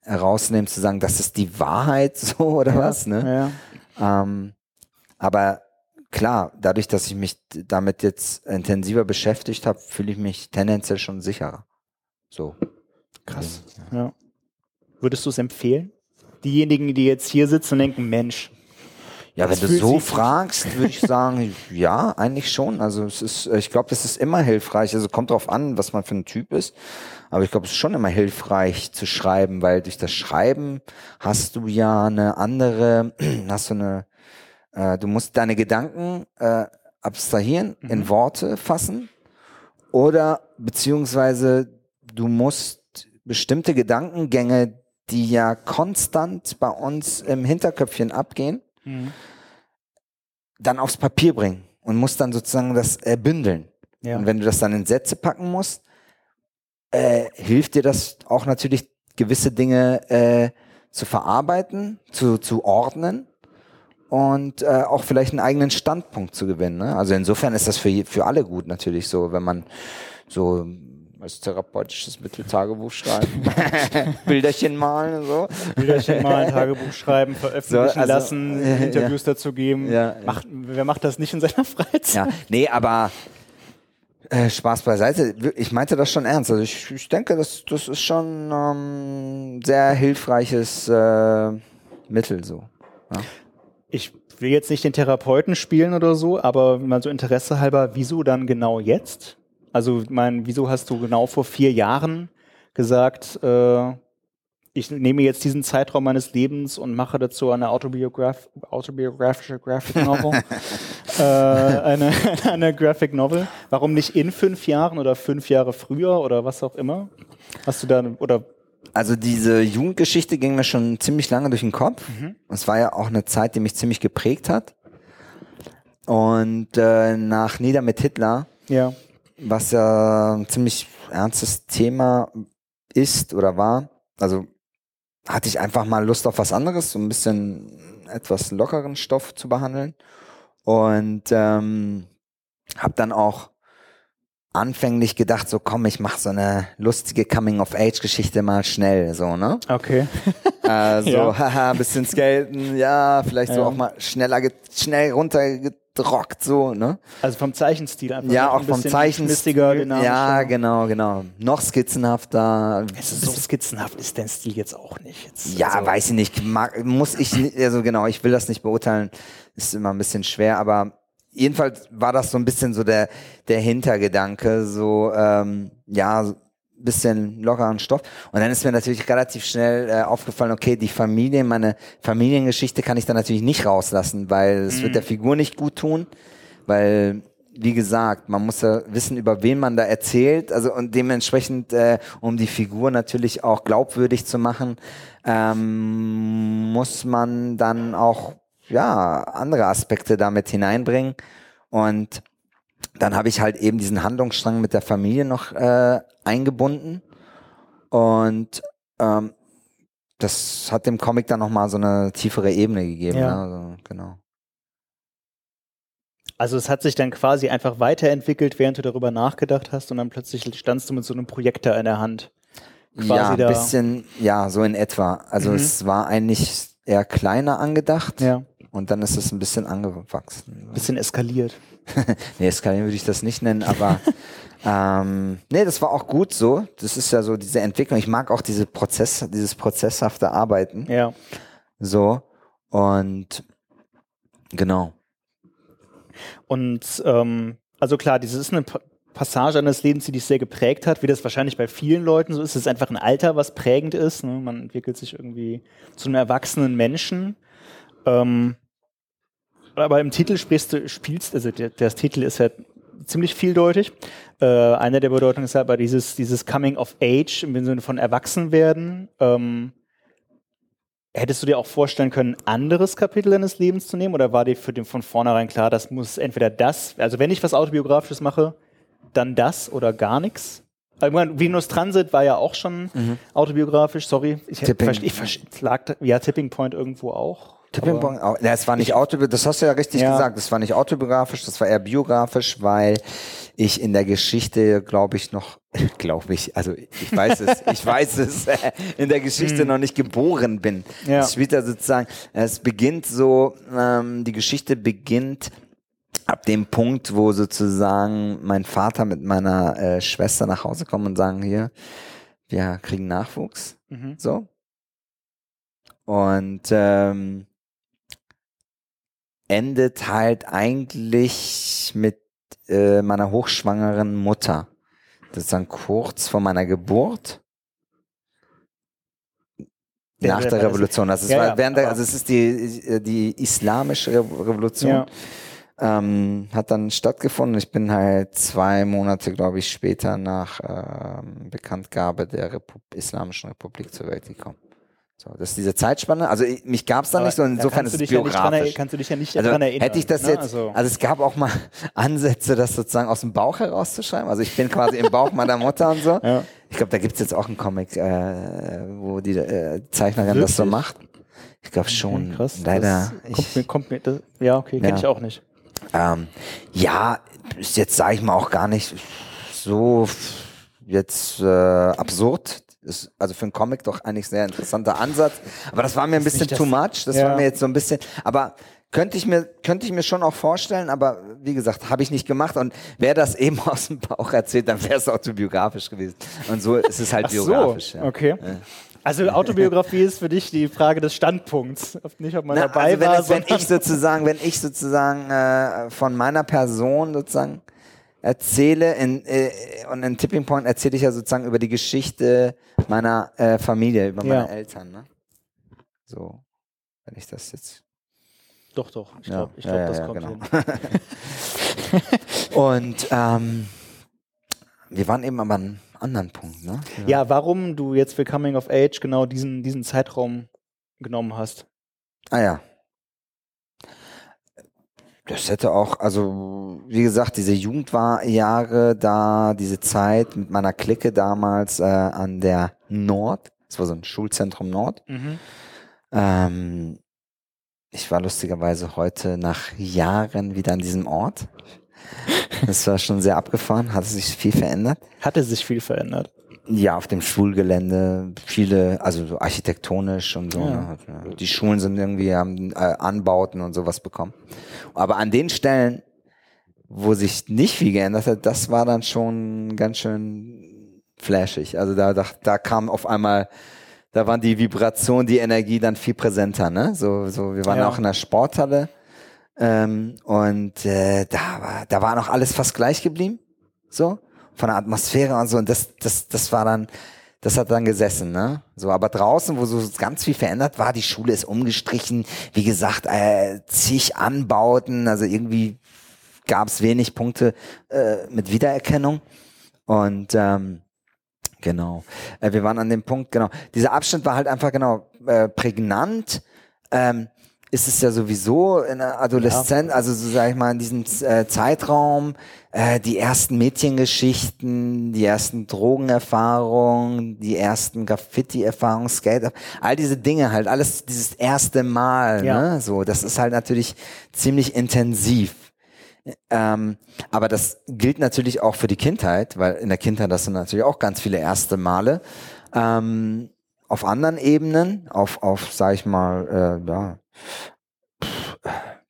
herausnehmen zu sagen, das ist die Wahrheit <laughs> so oder Ja, was, ne? Ja. Ähm, aber klar, dadurch, dass ich mich damit jetzt intensiver beschäftigt habe, fühle ich mich tendenziell schon sicherer. So. Krass. Ja. Würdest du es empfehlen? Diejenigen, die jetzt hier sitzen und denken, Mensch, Ja, Das wenn du so fragst, würde ich sagen, <laughs> ja, eigentlich schon. Also es ist, ich glaube, das ist immer hilfreich. Also kommt drauf an, was man für ein Typ ist. Aber ich glaube, es ist schon immer hilfreich zu schreiben, weil durch das Schreiben hast du ja eine andere, <clears throat> hast du eine, äh, du musst deine Gedanken äh, abstrahieren, in Worte fassen oder beziehungsweise du musst bestimmte Gedankengänge, die ja konstant bei uns im Hinterköpfchen abgehen, dann aufs Papier bringen und musst dann sozusagen das äh, bündeln. ja. Und wenn du das dann in Sätze packen musst, äh, hilft dir das auch natürlich gewisse Dinge äh, zu verarbeiten, zu, zu ordnen und äh, auch vielleicht einen eigenen Standpunkt zu gewinnen. Ne? Also insofern ist das für, für alle gut natürlich so, wenn man so als therapeutisches Mittel Tagebuch schreiben, <laughs> Bilderchen malen und so. Bilderchen mal, ein Tagebuch schreiben, veröffentlichen So, also, lassen, <laughs> äh, Interviews dazu geben. Ja, ja. Macht, wer macht das nicht in seiner <laughs> Freizeit? Ja, nee, aber äh, Spaß beiseite. Ich meinte das schon ernst. Also ich, ich denke, das, das ist schon ähm, sehr hilfreiches äh, Mittel so. Ich will jetzt nicht den Therapeuten spielen oder so, aber mal so Interesse halber, wieso dann genau jetzt? Also, mein, wieso hast du genau vor vier Jahren gesagt, äh, ich nehme jetzt diesen Zeitraum meines Lebens und mache dazu eine Autobiograf autobiografische Graphic Novel? <laughs> äh, eine, <laughs> eine Graphic Novel. Warum nicht in fünf Jahren oder fünf Jahre früher oder was auch immer? Hast du da, oder Also diese Jugendgeschichte ging mir schon ziemlich lange durch den Kopf. Es war ja auch eine Zeit, die mich ziemlich geprägt hat. Und äh, nach Nieder mit Hitler ja, was ja ein ziemlich ernstes Thema ist oder war. Also hatte ich einfach mal Lust auf was anderes, so ein bisschen etwas lockeren Stoff zu behandeln. Und ähm, habe dann auch anfänglich gedacht, so komm, ich mach so eine lustige Coming-of-Age-Geschichte mal schnell, so, ne? Okay. <laughs> Äh, so, Ja. haha, ein bisschen skaten, ja, vielleicht so Ja. auch mal schneller, schnell runtergedrockt, so, ne? Also vom Zeichenstil einfach. Ja, auch ein vom bisschen Zeichen. schmissiger, dynamischer. Ja, genau, genau. Noch skizzenhafter. So skizzenhaft ist dein Stil jetzt auch nicht. Jetzt, Ja, also, weiß ich nicht. Mag, muss ich, also genau, ich will das nicht beurteilen. Ist immer ein bisschen schwer, aber jedenfalls war das so ein bisschen so der, der Hintergedanke, so, ähm, ja, bisschen lockeren Stoff. Und dann ist mir natürlich relativ schnell äh, aufgefallen, okay, die Familie, meine Familiengeschichte kann ich dann natürlich nicht rauslassen, weil es wird der Figur nicht gut tun, weil wie gesagt, man muss ja wissen, über wen man da erzählt, also und dementsprechend, äh, um die Figur natürlich auch glaubwürdig zu machen, ähm, muss man dann auch ja andere Aspekte damit hineinbringen. Und dann habe ich halt eben diesen Handlungsstrang mit der Familie noch äh, eingebunden und ähm, das hat dem Comic dann nochmal so eine tiefere Ebene gegeben. Ja. Ne? Also, genau. also es hat sich dann quasi einfach weiterentwickelt, während du darüber nachgedacht hast und dann plötzlich standst du mit so einem Projektor in der Hand. Quasi ja, ein bisschen, ja, so in etwa. Also Mhm. es war eigentlich eher kleiner angedacht Ja, und dann ist es ein bisschen angewachsen. bisschen eskaliert. <laughs> Nee, skalieren würde ich das nicht nennen, aber <laughs> ähm, nee, das war auch gut so. Das ist ja so diese Entwicklung. Ich mag auch diese Prozess, dieses prozesshafte Arbeiten. Ja. So. Und genau. Und ähm, also klar, das ist eine Pa- Passage eines Lebens, die dich sehr geprägt hat, wie das wahrscheinlich bei vielen Leuten so ist. Es ist einfach ein Alter, was prägend ist. Ne? Man entwickelt sich irgendwie zu einem erwachsenen Menschen. Ähm, aber im Titel sprichst du, spielst, also der, der Titel ist ja ziemlich vieldeutig. Äh, eine der Bedeutungen ist aber dieses, dieses Coming of Age im Sinne von Erwachsenwerden. Ähm, Hättest du dir auch vorstellen können, ein anderes Kapitel deines Lebens zu nehmen oder war dir für den von vornherein klar, das muss entweder das, also wenn ich was Autobiografisches mache, dann das oder gar nichts? Ich meine, Venus Transit war ja auch schon autobiografisch, sorry. Ich, Mhm. Ich, ich verste- lag ja, Tipping Point irgendwo auch. Auch- ja, es war nicht autobiografisch, das hast du ja richtig Ja. gesagt, das war nicht autobiografisch, das war eher biografisch, weil ich in der Geschichte, glaube ich, noch, <laughs> glaube ich, also ich weiß es, ich weiß es, <laughs> in der Geschichte noch nicht geboren bin. Hm. Ja. Es spielt da sozusagen, es beginnt so, ähm, die Geschichte beginnt ab dem Punkt, wo sozusagen mein Vater mit meiner äh, Schwester nach Hause kommen und sagen, hier, wir kriegen Nachwuchs. Mhm. So. Und ähm, endet halt eigentlich mit äh, meiner hochschwangeren Mutter. Das ist dann kurz vor meiner Geburt. Nach der Revolution. Das ist, ja, war ja, während der, also es ist die, die islamische Re- Revolution. Ja. Ähm, hat dann stattgefunden. Ich bin halt zwei Monate, glaube ich, später nach ähm, Bekanntgabe der Repu Islamischen Republik zur Welt gekommen. So, das ist diese Zeitspanne. Also ich, mich gab es da Aber nicht so. Insofern ist es dich ja nicht dran, biografisch. kannst du dich ja nicht also daran erinnern. hätte ich das ne? jetzt, Also, also, es gab auch mal <laughs> Ansätze, das sozusagen aus dem Bauch herauszuschreiben. Also ich bin quasi im Bauch meiner Mutter und so. <laughs> Ja. Ich glaube, da gibt es jetzt auch einen Comic, äh, wo die äh, Zeichnerin das so Wirklich? macht. Ich glaube schon. krass. Leider. Das kommt mir, kommt mir, das, ja, okay, kenne Ja. ich auch nicht. Ähm, ja, ist jetzt, sage ich mal, auch gar nicht so jetzt äh, absurd. Ist also für einen Comic doch eigentlich sehr interessanter Ansatz. Aber das war mir ein bisschen too much. Das Ja. war mir jetzt so ein bisschen. Aber könnte ich mir könnte ich mir schon auch vorstellen. Aber wie gesagt, habe ich nicht gemacht. Und wer das eben <laughs> aus dem Bauch erzählt, dann wäre es autobiografisch gewesen. Und so ist es halt Ach so, biografisch. ja. okay. Also Autobiografie ist für dich die Frage des Standpunkts. Nicht, ob man Na, dabei also wenn, war, es, wenn ich sozusagen, wenn ich sozusagen äh, von meiner Person sozusagen erzähle in, äh, und in Tipping Point erzähle ich ja sozusagen über die Geschichte meiner äh, Familie, über meine Ja. Eltern. Ne? So, wenn ich das jetzt. Doch, doch. Ich glaube, ja, glaub, ja, das kommt genau. hin. <laughs> Und ähm, wir waren eben aber an einem anderen Punkt, ne? Ja, warum du jetzt für Coming of Age genau diesen, diesen Zeitraum genommen hast. Ah ja. Das hätte auch, also wie gesagt, diese Jugendjahre da, diese Zeit mit meiner Clique damals äh, an der Nord, das war so ein Schulzentrum Nord. Ähm, ich war lustigerweise heute nach Jahren wieder an diesem Ort. <laughs> Das war schon sehr abgefahren, hatte sich viel verändert. Hatte sich viel verändert. Ja, auf dem Schulgelände viele, also so architektonisch und so. Ja. Ne? Die Schulen sind irgendwie haben äh, Anbauten und sowas bekommen. Aber an den Stellen, wo sich nicht viel geändert hat, das war dann schon ganz schön flashig. Also da, da, da kam auf einmal, da waren die Vibrationen, die Energie dann viel präsenter. Ne? So, so, wir waren Ja. auch in der Sporthalle ähm, und äh, da war, da war noch alles fast gleich geblieben. So von der Atmosphäre und so. Und das, das, das war dann, das hat dann gesessen, ne? So, aber draußen, wo so ganz viel verändert war, die Schule ist umgestrichen, wie gesagt, äh, zig Anbauten, also irgendwie gab es wenig Punkte äh, mit Wiedererkennung. Und ähm, genau, äh, wir waren an dem Punkt, genau. Dieser Abschnitt war halt einfach genau äh, prägnant. Ähm, ist es ja sowieso in der Adoleszenz, also so sag ich mal in diesem äh, Zeitraum, äh, die ersten Mädchengeschichten, die ersten Drogenerfahrungen, die ersten Graffiti-Erfahrungen, Skate, all diese Dinge halt, alles dieses erste Mal, Ja. ne? So, das ist halt natürlich ziemlich intensiv. Ähm, aber das gilt natürlich auch für die Kindheit, weil in der Kindheit das sind natürlich auch ganz viele erste Male. Ähm, auf anderen Ebenen, auf, auf, sag ich mal, äh, ja, pff,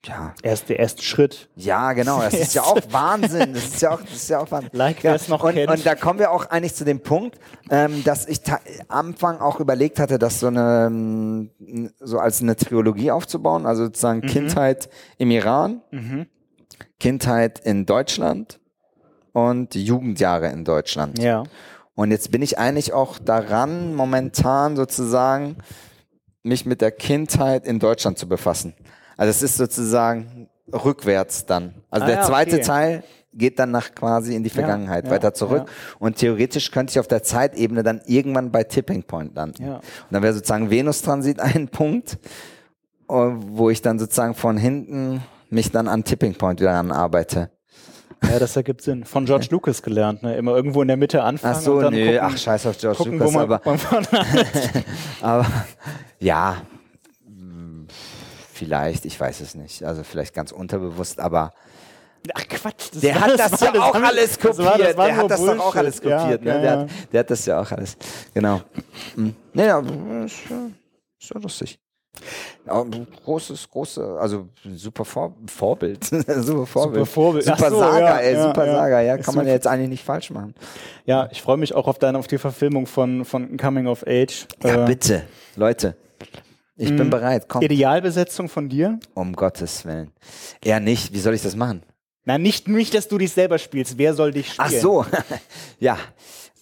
ja, Erst der erste Schritt. ja, genau. <laughs> Das ist ja auch Wahnsinn. Das ist ja auch, das ist ja auch Wahnsinn. Like, es noch und, kennt. und da kommen wir auch eigentlich zu dem Punkt, ähm, dass ich am Anfang auch überlegt hatte, das so eine, ähm, so als eine Trilogie aufzubauen. Also sozusagen Mhm. Kindheit im Iran, Kindheit in Deutschland und Jugendjahre in Deutschland. Ja. Und jetzt bin ich eigentlich auch daran, momentan sozusagen mich mit der Kindheit in Deutschland zu befassen. Also es ist sozusagen rückwärts dann. Also Ah der ja, zweite okay. Teil geht dann nach quasi in die Vergangenheit ja, weiter zurück. ja. Und theoretisch könnte ich auf der Zeitebene dann irgendwann bei Tipping Point landen. Ja. Und dann wäre sozusagen Venus-Transit <laughs> ein Punkt, äh, wo ich dann sozusagen von hinten mich dann an Tipping Point wieder anarbeite. Ja, das ergibt Sinn. Von George Lucas gelernt, ne? Immer irgendwo in der Mitte anfangen Ach so, und dann nö, gucken, ach scheiß auf George gucken Lucas, man, aber <laughs> Aber ja, vielleicht, ich weiß es nicht. Also vielleicht ganz unterbewusst, aber Ach Quatsch. Das der hat das, war- ja auch alles das war- kopiert. das war der hat das doch auch Bullshit. alles kopiert. Ja, ne? ja, der, ja. Hat, der hat das ja auch alles. Genau. Nee, ja, ist, ja- ist ja lustig. Großes, große, also super Vor Vorbild. <laughs> super Vorbild. Vorbild. Super so, Saga, ja, ey, ja, super ja. Saga. Ja, kann man super. ja jetzt eigentlich nicht falsch machen. Ja, ich freue mich auch auf deine, auf die Verfilmung von, von Coming of Age. Ja, Äh, bitte. Leute. Ich Mhm. bin bereit. Komm. Idealbesetzung von dir? Um Gottes Willen. Eher nicht. Wie soll ich das machen? Na, nicht, nicht, dass du dich selber spielst. Wer soll dich spielen? Ach so. <laughs> ja.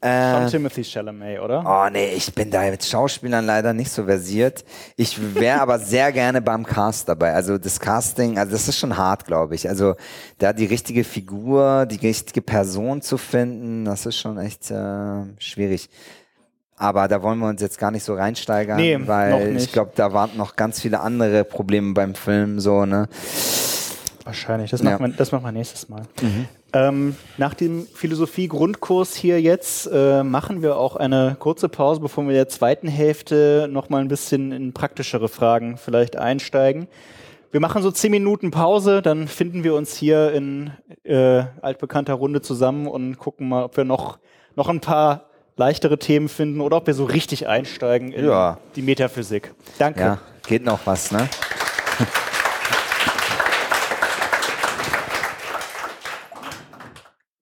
Schon Äh, Timothy Chalamet, oder? oh nee, ich bin da mit Schauspielern leider nicht so versiert. Ich wäre aber sehr gerne beim Cast dabei. Also das Casting, also das ist schon hart, glaube ich. Also da die richtige Figur, die richtige Person zu finden, das ist schon echt äh, schwierig. Aber da wollen wir uns jetzt gar nicht so reinsteigern, Nee, noch weil nicht. ich glaube, da waren noch ganz viele andere Probleme beim Film, so, ne? Wahrscheinlich. Das, Ja. machen wir, das machen wir nächstes Mal. Ähm, nach dem Philosophie-Grundkurs hier jetzt äh, machen wir auch eine kurze Pause, bevor wir in der zweiten Hälfte noch mal ein bisschen in praktischere Fragen vielleicht einsteigen. Wir machen so zehn Minuten Pause, dann finden wir uns hier in äh, altbekannter Runde zusammen und gucken mal, ob wir noch, noch ein paar leichtere Themen finden oder ob wir so richtig einsteigen in Ja. die Metaphysik. Danke. Ja, geht noch was, ne? <laughs>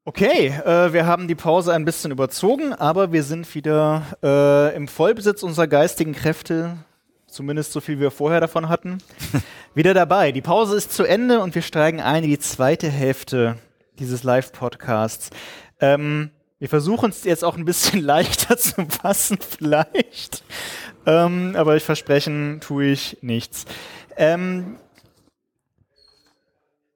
Okay, äh, wir haben die Pause ein bisschen überzogen, aber wir sind wieder äh, im Vollbesitz unserer geistigen Kräfte, zumindest so viel wir vorher davon hatten, <laughs> wieder dabei. Die Pause ist zu Ende und wir steigen ein in die zweite Hälfte dieses Live-Podcasts. Ähm, wir versuchen es jetzt auch ein bisschen <laughs> leichter zu fassen, vielleicht, ähm, aber ich versprechen tue ich nichts. Ähm,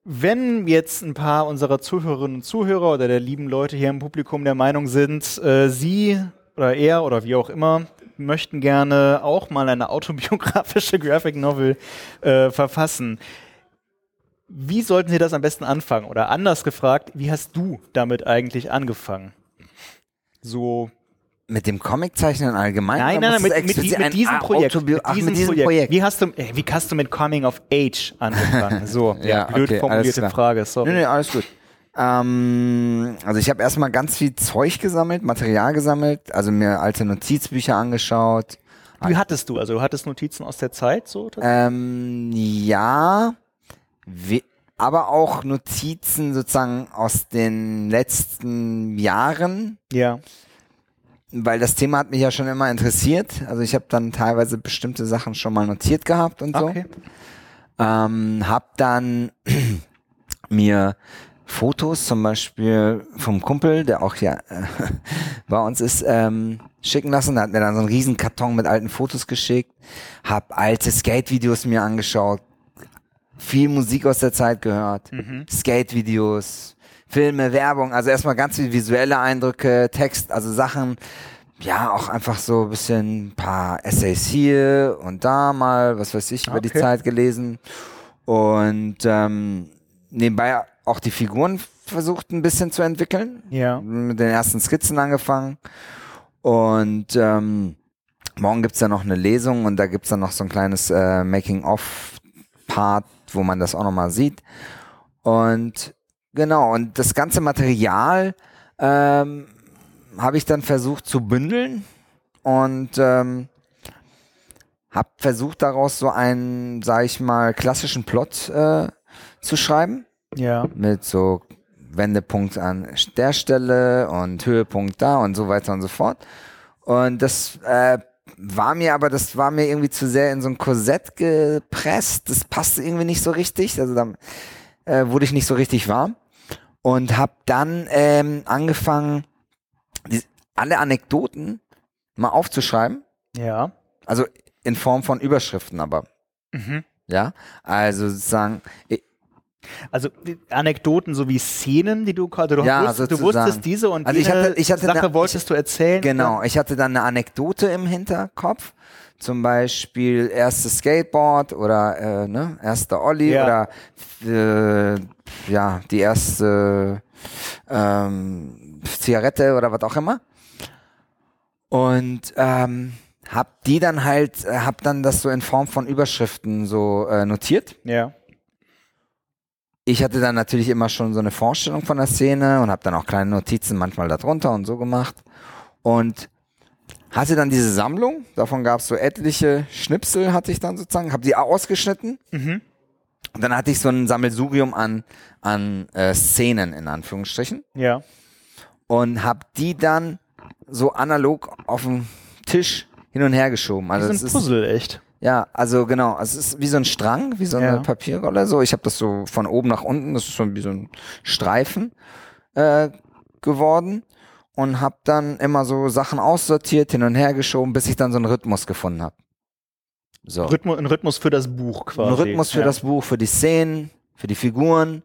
wenn jetzt ein paar unserer Zuhörerinnen und Zuhörer oder der lieben Leute hier im Publikum der Meinung sind, äh, sie oder er oder wie auch immer möchten gerne auch mal eine <laughs> autobiografische Graphic Novel äh, verfassen, wie sollten sie das am besten anfangen? Oder anders gefragt, wie hast du damit eigentlich angefangen? So Mit dem Comiczeichnen allgemein? Nein, nein, nein, mit, mit, mit ein diesem Projekt. Autobio- Ach, mit diesem Projekt. Wie, hast du, wie hast du mit Coming of Age angefangen? So, <laughs> ja, Ja, blöd okay, formulierte. Frage. Sorry. Nee, nee, alles gut. Ähm, also ich habe erstmal ganz viel Zeug gesammelt, Material gesammelt, also mir alte Notizbücher angeschaut. Wie hattest du? Also du hattest Notizen aus der Zeit so? Ähm, ja, we- aber auch Notizen sozusagen aus den letzten Jahren, Ja. Weil das Thema hat mich ja schon immer interessiert. Also ich habe dann teilweise bestimmte Sachen schon mal notiert gehabt und so. Okay. Ähm, hab dann <clears throat> mir Fotos zum Beispiel vom Kumpel, der auch ja äh, <laughs> bei uns ist, ähm, schicken lassen. Der hat mir dann so einen riesen Karton mit alten Fotos geschickt. Hab alte Skate-Videos mir angeschaut. Viel Musik aus der Zeit gehört. Skate-Videos, Filme, Werbung. Also erstmal ganz viel visuelle Eindrücke, Text, also Sachen. Ja, auch einfach so ein bisschen ein paar Essays hier und da mal, was weiß ich, über die Okay. Zeit gelesen. Und ähm, nebenbei auch die Figuren versucht ein bisschen zu entwickeln. Ja. Mit den ersten Skizzen angefangen. Und ähm, morgen gibt's dann noch eine Lesung und da gibt's dann noch so ein kleines äh, Making-of-Part, wo man das auch nochmal sieht. Und genau, und das ganze Material ähm, habe ich dann versucht zu bündeln und ähm, habe versucht daraus so einen, sag ich mal, klassischen Plot äh, zu schreiben Ja. mit so Wendepunkt an der Stelle und Höhepunkt da und so weiter und so fort. Und das äh, war mir aber, das war mir irgendwie zu sehr in so ein Korsett gepresst. Das passte irgendwie nicht so richtig. Also da äh, wurde ich nicht so richtig warm. Und habe dann ähm, angefangen, die, alle Anekdoten mal aufzuschreiben. Ja. Also in Form von Überschriften aber. Mhm. Ja, also sozusagen, ich, Also Anekdoten sowie Szenen, die du also du, Ja, wusstest, du wusstest diese und Also ich jene hatte- ich hatte Sache eine- wolltest du erzählen. Genau, ich hatte dann eine Anekdote im Hinterkopf. Zum Beispiel erstes Skateboard oder äh, ne, erster Olli Ja. oder äh, ja, die erste ähm, Zigarette oder was auch immer. Und ähm, hab die dann halt, äh, hab dann das so in Form von Überschriften so äh, notiert. Ja. Ich hatte dann natürlich immer schon so eine Vorstellung von der Szene und habe dann auch kleine Notizen manchmal darunter und so gemacht. Und hatte dann diese Sammlung, davon gab es so etliche Schnipsel, hatte ich dann sozusagen, habe die ausgeschnitten. Mhm. Und dann hatte ich so ein Sammelsurium an, an äh, Szenen in Anführungsstrichen Ja. und habe die dann so analog auf dem Tisch hin und her geschoben. Also Das ist ein Puzzle, echt. ja, also genau, es ist wie so ein Strang, wie so eine Ja. Papierrolle. So, ich habe das so von oben nach unten, das ist so wie so ein Streifen äh, geworden und habe dann immer so Sachen aussortiert, hin und her geschoben, bis ich dann so einen Rhythmus gefunden habe. So, Rhythmus, ein Rhythmus für das Buch quasi. ein Rhythmus für ja. das Buch, für die Szenen, für die Figuren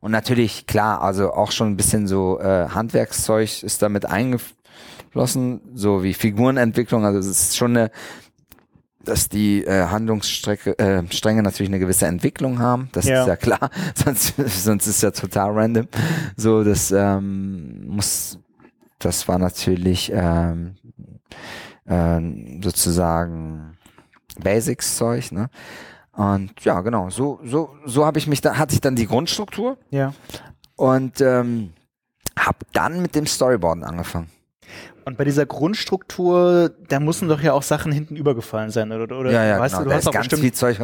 und natürlich klar, also auch schon ein bisschen so äh, Handwerkszeug ist damit eingeflossen, so wie Figurenentwicklung. Also es ist schon eine dass die äh, Handlungsstrecke äh, Stränge natürlich eine gewisse Entwicklung haben, das Ja. ist ja klar, <laughs> sonst sonst ist ja total random. So, das ähm, muss, das war natürlich ähm, ähm, sozusagen Basics-Zeug, ne? Und ja, genau, so so so habe ich mich da hatte ich dann die Grundstruktur Ja. und ähm, habe dann mit dem Storyboarden angefangen. Und bei dieser Grundstruktur, da müssen doch ja auch Sachen hinten übergefallen sein, oder? oder Ja, ja, weißt genau. du, du da hast ist ganz viel Zeug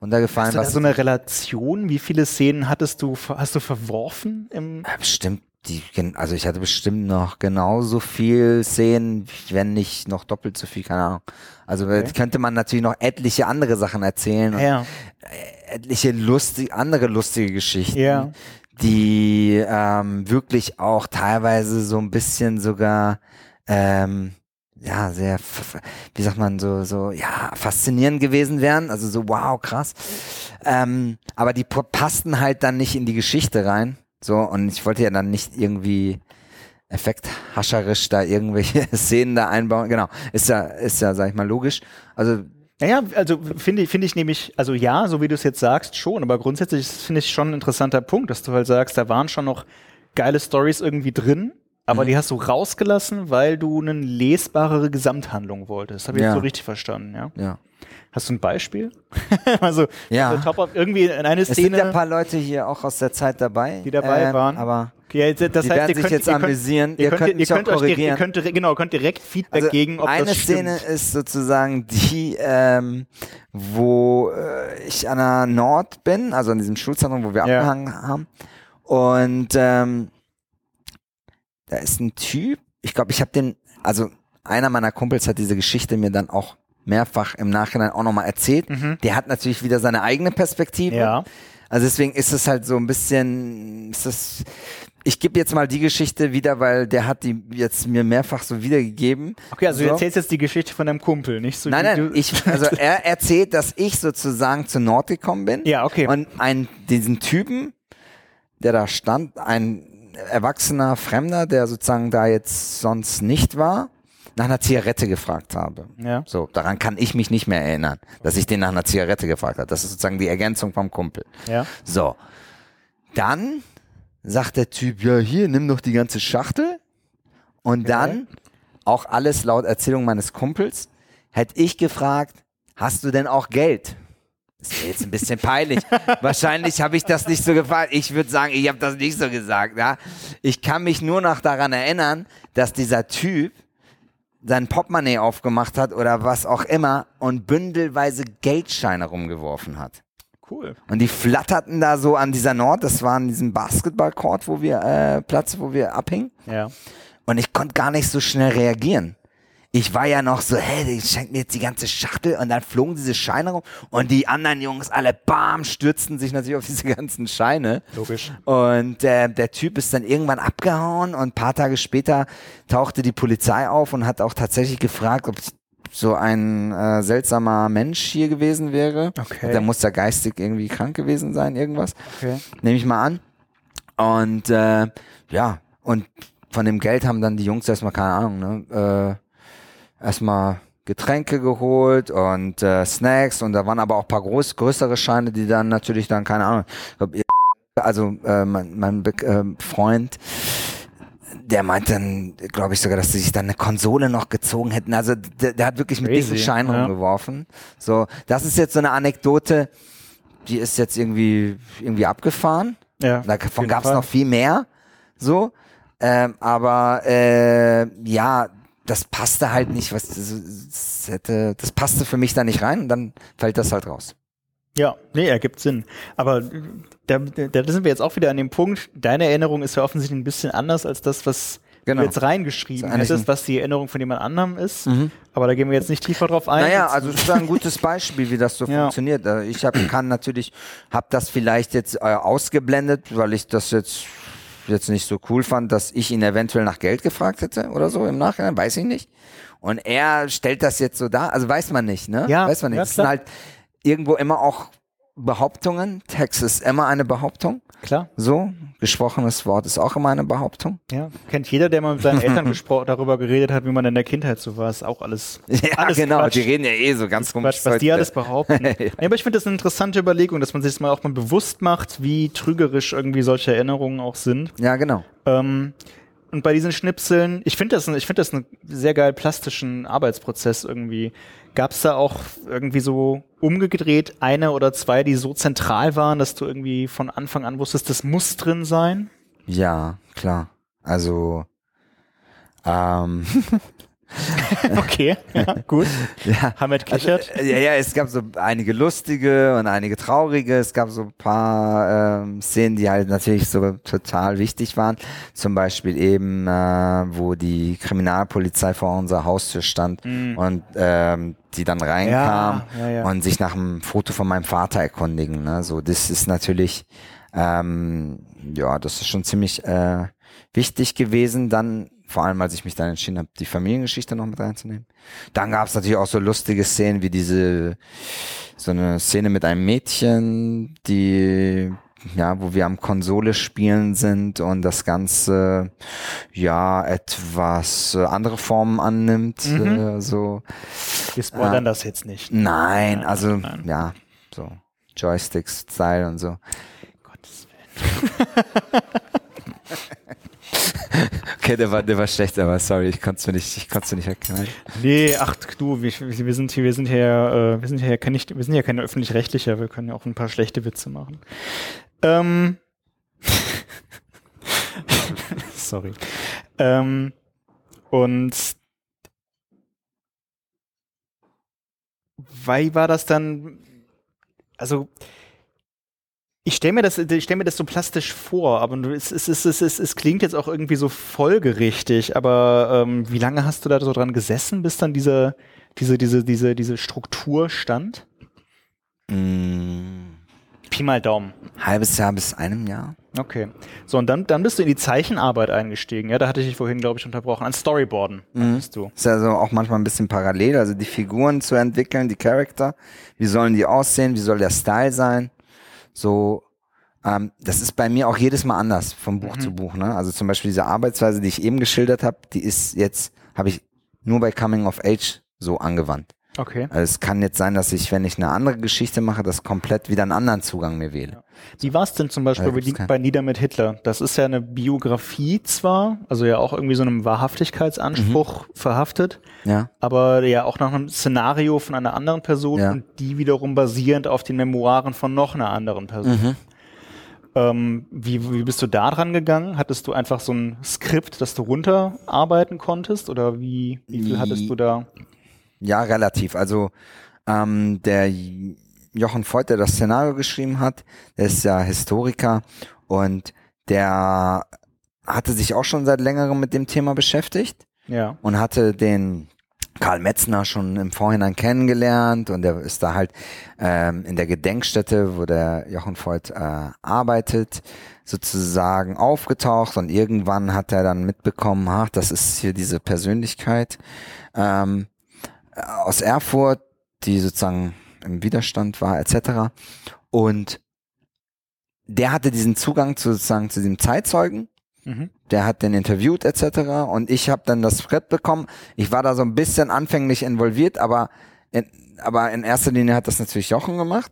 runtergefallen, hast du da was so eine Relation, wie viele Szenen hattest du, hast du verworfen im Ja, bestimmt, die, also ich hatte bestimmt noch genauso viel Szenen, wenn nicht noch doppelt so viel, keine Ahnung. Also äh, Okay. könnte man natürlich noch etliche andere Sachen erzählen und Ja. etliche lustige, andere lustige Geschichten, Ja. die ähm, wirklich auch teilweise so ein bisschen sogar ähm, ja, sehr, wie sagt man, so, so, ja, faszinierend gewesen wären. Also so, wow, krass. Ähm, aber die passten halt dann nicht in die Geschichte rein. So, und ich wollte ja dann nicht irgendwie effekthascherisch da irgendwelche <laughs> Szenen da einbauen. Genau, ist ja, ist ja, sag ich mal, logisch. Also, Naja, also finde ich, finde ich nämlich, also ja, so wie du es jetzt sagst, schon, aber grundsätzlich finde ich schon ein interessanter Punkt, dass du halt sagst, da waren schon noch geile Stories irgendwie drin, aber Mhm. die hast du rausgelassen, weil du eine lesbarere Gesamthandlung wolltest. Habe ich Ja. so richtig verstanden, ja? ja. Hast du ein Beispiel? <laughs> also, Ja. also top of, irgendwie in eine Es sind ja ein Szene, paar Leute hier auch aus der Zeit dabei. Die dabei ähm, waren. Aber okay, das die heißt, werden ihr sich könnt, jetzt ihr könnt, amüsieren. Ihr könnt, könnt ihr auch könnt euch direkt, ihr korrigieren. könnt, direkt- genau, könnt direkt Feedback Also geben, ob eine das Szene stimmt. ist sozusagen die, ähm, wo äh, ich an der Nord bin, also an diesem Schulzentrum, wo wir Ja. abgehangen haben. Und ähm, da ist ein Typ, ich glaube, ich habe den, also einer meiner Kumpels hat diese Geschichte mir dann auch mehrfach im Nachhinein auch nochmal erzählt. Mhm. Der hat natürlich wieder seine eigene Perspektive. Ja. Also deswegen ist es halt so ein bisschen, ist das, ich gebe jetzt mal die Geschichte wieder, weil der hat die jetzt mir mehrfach so wiedergegeben. Okay, also du so. erzählst jetzt die Geschichte von deinem Kumpel, nicht so Nein, nein, du, ich, also <laughs> er erzählt, dass ich sozusagen zu Nord gekommen bin. Ja, okay. Und ein, diesen Typen, der da stand, ein erwachsener Fremder, der sozusagen da jetzt sonst nicht war, nach einer Zigarette gefragt habe. Ja. So, daran kann ich mich nicht mehr erinnern, dass ich den nach einer Zigarette gefragt habe. Das ist sozusagen die Ergänzung vom Kumpel. Ja. So. Dann sagt der Typ, ja, hier, nimm doch die ganze Schachtel. Und dann, auch alles laut Erzählung meines Kumpels, hätte ich gefragt, hast du denn auch Geld? Das ist jetzt ein bisschen peinlich. <laughs> Wahrscheinlich habe ich das nicht so gefragt. Ich würde sagen, ich habe das nicht so gesagt. Ja? Ich kann mich nur noch daran erinnern, dass dieser Typ sein Portemonnaie aufgemacht hat oder was auch immer und bündelweise Geldscheine rumgeworfen hat. Cool. Und die flatterten da so an dieser Nord, das war an diesem Basketballcourt, wo wir, äh, Platz, wo wir abhingen. Ja. Und ich konnte gar nicht so schnell reagieren. Ich war ja noch so, hey, die schenken mir jetzt die ganze Schachtel und dann flogen diese Scheine rum und die anderen Jungs alle bam, stürzten sich natürlich auf diese ganzen Scheine. Logisch. Und äh, der Typ ist dann irgendwann abgehauen und ein paar Tage später tauchte die Polizei auf und hat auch tatsächlich gefragt, ob so ein äh, seltsamer Mensch hier gewesen wäre. Okay. Der muss da geistig irgendwie krank gewesen sein, irgendwas. Okay. Nehme ich mal an. Und äh, ja, und von dem Geld haben dann die Jungs erstmal, keine Ahnung, ne, äh, erstmal Getränke geholt und äh, Snacks und da waren aber auch ein paar groß, größere Scheine, die dann natürlich dann, keine Ahnung, also äh, mein, mein Be äh, Freund, der meint dann, glaube ich sogar, dass sie sich dann eine Konsole noch gezogen hätten. Also der, der hat wirklich mit Crazy, dicken Scheinen ja. rumgeworfen. So, das ist jetzt so eine Anekdote, die ist jetzt irgendwie irgendwie abgefahren. Ja. Davon gab es noch viel mehr. So. Ähm, aber äh, ja, das passte halt nicht, was das, hätte, das passte für mich da nicht rein und dann fällt das halt raus. Ja, nee, ergibt Sinn. Aber da, da sind wir jetzt auch wieder an dem Punkt, deine Erinnerung ist ja offensichtlich ein bisschen anders als das, was Genau. du jetzt reingeschrieben hättest, was die Erinnerung von jemand anderem ist. Mhm. Aber da gehen wir jetzt nicht tiefer drauf ein. Naja, Jetzt- also es ist ein gutes Beispiel, wie das so <laughs> Ja. funktioniert. Äh, Ich hab, kann natürlich, habe das vielleicht jetzt äh, ausgeblendet, weil ich das jetzt jetzt nicht so cool fand, dass ich ihn eventuell nach Geld gefragt hätte oder so im Nachhinein, weiß ich nicht. Und er stellt das jetzt so dar, also weiß man nicht, ne? Ja, weiß man nicht. ja, Es sind halt irgendwo immer auch Behauptungen. Text ist immer eine Behauptung. Klar, So, gesprochenes Wort ist auch immer eine Behauptung. ja. Kennt jeder, der mal mit seinen Eltern darüber geredet hat, wie man in der Kindheit so war, ist auch alles. <laughs> Ja, alles genau. Quatsch. Die reden ja eh so ganz Quatsch, was die alles behaupten. <laughs> nee, aber ich finde das eine interessante Überlegung, dass man sich das mal auch mal bewusst macht, wie trügerisch irgendwie solche Erinnerungen auch sind. Ja, genau. Ähm, und bei diesen Schnipseln, ich finde das, ich finde das einen sehr geil plastischen Arbeitsprozess irgendwie. Gab es da auch irgendwie so umgedreht eine oder zwei, die so zentral waren, dass du irgendwie von Anfang an wusstest, das muss drin sein? Ja, klar. Also, ähm, <laughs> <laughs> Okay, ja, gut. ja. Hamid Kichert. Also, äh, ja, ja, es gab so einige lustige und einige traurige. Es gab so ein paar ähm, Szenen, die halt natürlich so total wichtig waren. Zum Beispiel eben, äh, wo die Kriminalpolizei vor unserer Haustür stand und ähm, die dann reinkam Mhm. Ja, ja. und sich nach einem Foto von meinem Vater erkundigen. Ne? So, das ist natürlich, ähm, ja, das ist schon ziemlich äh, wichtig gewesen. Dann vor allem, als ich mich dann entschieden habe, die Familiengeschichte noch mit reinzunehmen. Dann gab es natürlich auch so lustige Szenen wie diese, so eine Szene mit einem Mädchen, die, ja, wo wir am Konsole spielen sind und das Ganze, ja, etwas äh, andere Formen annimmt, Mhm. äh, so. Wir spoilern Ah. das jetzt nicht. Nein, also, nein. ja, so Joysticks-Style und so. Gottes Willen. <laughs> Okay, der war, der war schlecht, aber sorry, ich konnte es nicht, ich konnte nicht erkennen. Nee, ach du, wir, wir sind hier, wir sind hier, äh, wir sind hier kein, wir sind ja keine öffentlich-rechtlicher, wir können ja auch ein paar schlechte Witze machen. Ähm, <laughs> sorry. Ähm, und wie war das dann? Also ich stelle mir, das, ich stell mir das so plastisch vor, aber es, es, es, es, es, es klingt jetzt auch irgendwie so folgerichtig, aber ähm, wie lange hast du da so dran gesessen, bis dann diese, diese, diese, diese, diese Struktur stand? Mm, Pi mal Daumen. halbes Jahr bis einem Jahr. Okay. So, und dann, dann bist du in die Zeichenarbeit eingestiegen, ja? Da hatte ich dich vorhin, glaube ich, unterbrochen. An Storyboarden bist du. Ist also auch manchmal ein bisschen parallel, also die Figuren zu entwickeln, die Charakter. Wie sollen die aussehen? Wie soll der Style sein? So, ähm, das ist bei mir auch jedes Mal anders vom Buch zu Buch. Ne? Also zum Beispiel diese Arbeitsweise, die ich eben geschildert habe, die ist jetzt, habe ich nur bei Coming of Age so angewandt. Okay. Also es kann jetzt sein, dass ich, wenn ich eine andere Geschichte mache, das komplett wieder einen anderen Zugang mir wähle. Wie war es denn zum Beispiel Ja, bei. Nieder mit Hitler? Das ist ja eine Biografie zwar, also ja auch irgendwie so einem Wahrhaftigkeitsanspruch Mhm. verhaftet, Ja. aber ja auch nach einem Szenario von einer anderen Person Ja. und die wiederum basierend auf den Memoiren von noch einer anderen Person. Mhm. Ähm, wie, wie bist du da dran gegangen? Hattest du einfach so ein Skript, das du runterarbeiten konntest oder wie, wie viel hattest du da? Ja, relativ. Also ähm, der Jochen Voigt, der das Szenario geschrieben hat, der ist ja Historiker und der hatte sich auch schon seit längerem mit dem Thema beschäftigt Ja. und hatte den Karl Metzner schon im Vorhinein kennengelernt und der ist da halt ähm, in der Gedenkstätte, wo der Jochen Voigt äh, arbeitet, sozusagen aufgetaucht und irgendwann hat er dann mitbekommen, ach, das ist hier diese Persönlichkeit ähm, aus Erfurt, die sozusagen im Widerstand war, etc. Und der hatte diesen Zugang zu, sozusagen zu diesem Zeitzeugen Mhm. der hat den interviewt etc. Und ich habe dann das Skript bekommen. Ich war da so ein bisschen anfänglich involviert, aber in, aber in erster Linie hat das natürlich Jochen gemacht.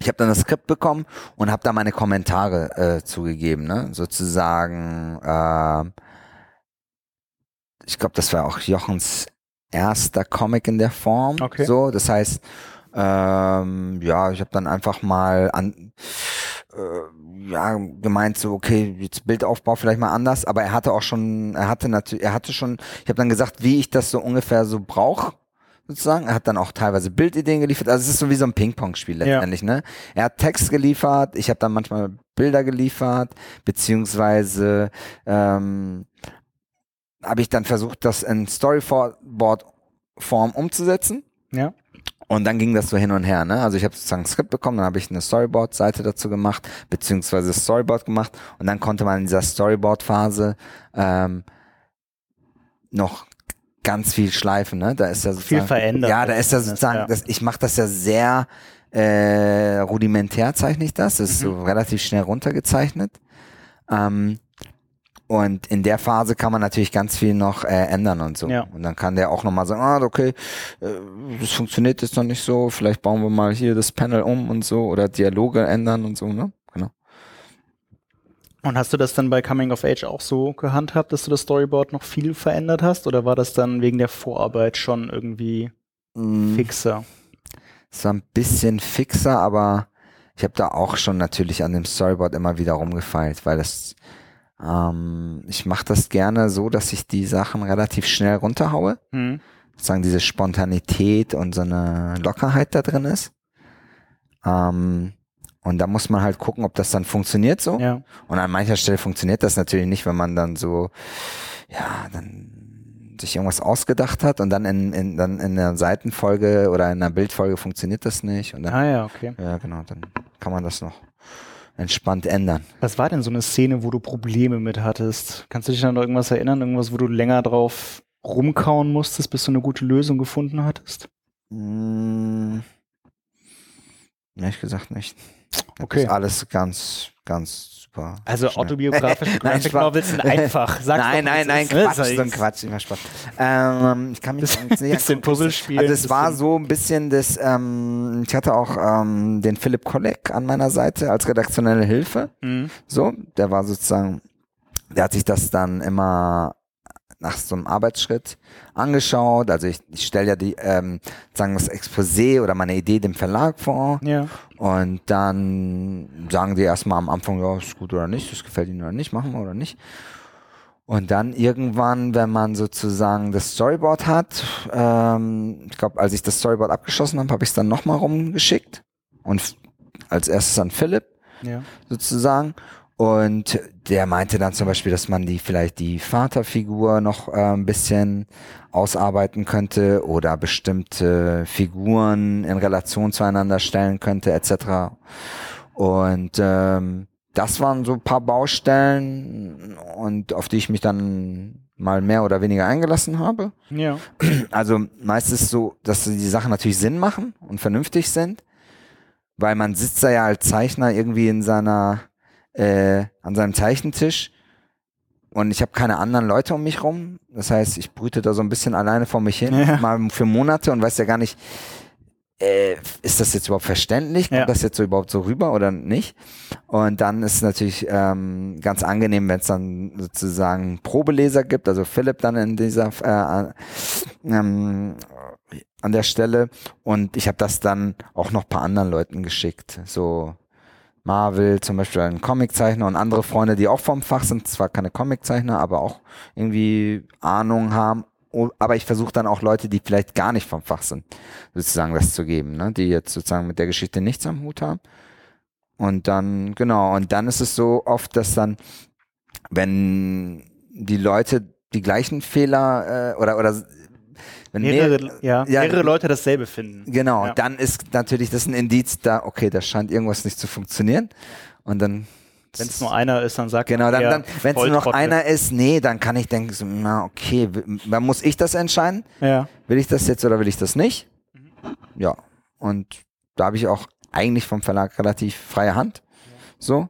Ich habe dann das Skript bekommen und habe da meine Kommentare äh, zugegeben, ne? sozusagen. Äh, ich glaube, das war auch Jochens erster Comic in der Form. Okay. So, das heißt, ähm, ja, ich habe dann einfach mal an, äh, ja, gemeint so, okay, jetzt Bildaufbau vielleicht mal anders, aber er hatte auch schon, er hatte natürlich, er hatte schon, ich habe dann gesagt, wie ich das so ungefähr so brauche, sozusagen. Er hat dann auch teilweise Bildideen geliefert. Also es ist so wie so ein Ping-Pong-Spiel Ja. letztendlich, ne? Er hat Text geliefert, ich habe dann manchmal Bilder geliefert, beziehungsweise ähm, habe ich dann versucht, das in Storyboard-Form umzusetzen. Ja. Und dann ging das so hin und her, ne? Also ich habe sozusagen ein Skript bekommen, dann habe ich eine Storyboard-Seite dazu gemacht, beziehungsweise Storyboard gemacht und dann konnte man in dieser Storyboard-Phase ähm, noch ganz viel schleifen, ne? Da ist ja Viel sozusagen, verändert Ja, da ist ja sozusagen, ja. Das, ich mache das ja sehr äh, rudimentär, zeichne ich das. Das ist Mhm. so relativ schnell runtergezeichnet. Ähm, und in der Phase kann man natürlich ganz viel noch äh, ändern und so. Ja. Und dann kann der auch nochmal sagen, ah, okay, äh, das funktioniert jetzt noch nicht so, vielleicht bauen wir mal hier das Panel um und so oder Dialoge ändern und so, ne? Genau. Und hast du das dann bei Coming of Age auch so gehandhabt, dass du das Storyboard noch viel verändert hast? Oder war das dann wegen der Vorarbeit schon irgendwie Mm, fixer? Es war ein bisschen fixer, aber ich habe da auch schon natürlich an dem Storyboard immer wieder rumgefeilt, weil das ähm, ich mache das gerne so, dass ich die Sachen relativ schnell runterhaue. Hm. sozusagen diese Spontanität und so eine Lockerheit da drin ist. Ähm, und da muss man halt gucken, ob das dann funktioniert so. Ja. Und an mancher Stelle funktioniert das natürlich nicht, wenn man dann so, ja, dann sich irgendwas ausgedacht hat und dann in, in, dann in einer Seitenfolge oder in einer Bildfolge funktioniert das nicht. Und dann, Ah ja, okay. ja, genau, dann kann man das noch entspannt ändern. Was war denn so eine Szene, wo du Probleme mit hattest? Kannst du dich an irgendwas erinnern? Irgendwas, wo du länger drauf rumkauen musstest, bis du eine gute Lösung gefunden hattest? Mm, ehrlich gesagt nicht. Das Okay. ist alles ganz, ganz super. Also schnell. autobiografische <laughs> Nein, Graphic. Novels sind einfach. <laughs> Sag's nein, nein, nein, ne? Quatsch, so ein ich. Quatsch, immer Spaß. Ähm, ich kann mich <laughs> ganz sicher bisschen Puzzlespiel, Also es war so ein bisschen das, ähm, ich hatte auch ähm, den Philipp Kolleg an meiner Seite als redaktionelle Hilfe. Mhm. So, der war sozusagen der hat sich das dann immer nach so einem Arbeitsschritt angeschaut. Also ich, ich stelle ja die, ähm, sagen das Exposé oder meine Idee dem Verlag vor. Ja. Und dann sagen die erstmal am Anfang, ja, ist gut oder nicht, das gefällt ihnen oder nicht, machen wir oder nicht. Und dann irgendwann, wenn man sozusagen das Storyboard hat, ähm, ich glaube, als ich das Storyboard abgeschlossen habe, habe ich es dann nochmal rumgeschickt. Und als erstes an Philipp Ja. sozusagen. Und der meinte dann zum Beispiel, dass man die vielleicht die Vaterfigur noch äh, ein bisschen ausarbeiten könnte oder bestimmte Figuren in Relation zueinander stellen könnte, etc. Und ähm, das waren so ein paar Baustellen und auf die ich mich dann mal mehr oder weniger eingelassen habe. Ja. Also meistens so, dass die Sachen natürlich Sinn machen und vernünftig sind, weil man sitzt da ja als Zeichner irgendwie in seiner, äh, an seinem Zeichentisch und ich habe keine anderen Leute um mich rum. Das heißt, ich brüte da so ein bisschen alleine vor mich hin, Ja. mal für Monate und weiß ja gar nicht, äh, ist das jetzt überhaupt verständlich? Kommt Ja. das jetzt so überhaupt so rüber oder nicht? Und dann ist es natürlich ähm, ganz angenehm, wenn es dann sozusagen Probeleser gibt, also Philipp dann in dieser äh, ähm, an der Stelle. Und ich habe das dann auch noch paar anderen Leuten geschickt. So Marvel zum Beispiel ein Comiczeichner und andere Freunde, die auch vom Fach sind, zwar keine Comiczeichner, aber auch irgendwie Ahnung haben. Aber ich versuche dann auch Leute, die vielleicht gar nicht vom Fach sind, sozusagen das zu geben, ne? die jetzt sozusagen mit der Geschichte nichts am Hut haben. Und dann, genau, und dann ist es so oft, dass dann, wenn die Leute die gleichen Fehler äh, oder oder wenn Mehrere, mehr- ja, ja, mehrere Leute dasselbe finden. Genau, Ja. dann ist natürlich das ein Indiz da, okay, da scheint irgendwas nicht zu funktionieren. Und dann. Wenn es nur einer ist, dann sagt Genau, dann, dann wenn es nur noch einer ist, nee, dann kann ich denken, so, na, okay, dann muss ich das entscheiden. Ja. Will ich das jetzt oder will ich das nicht? Mhm. Ja. Und da habe ich auch eigentlich vom Verlag relativ freie Hand. So.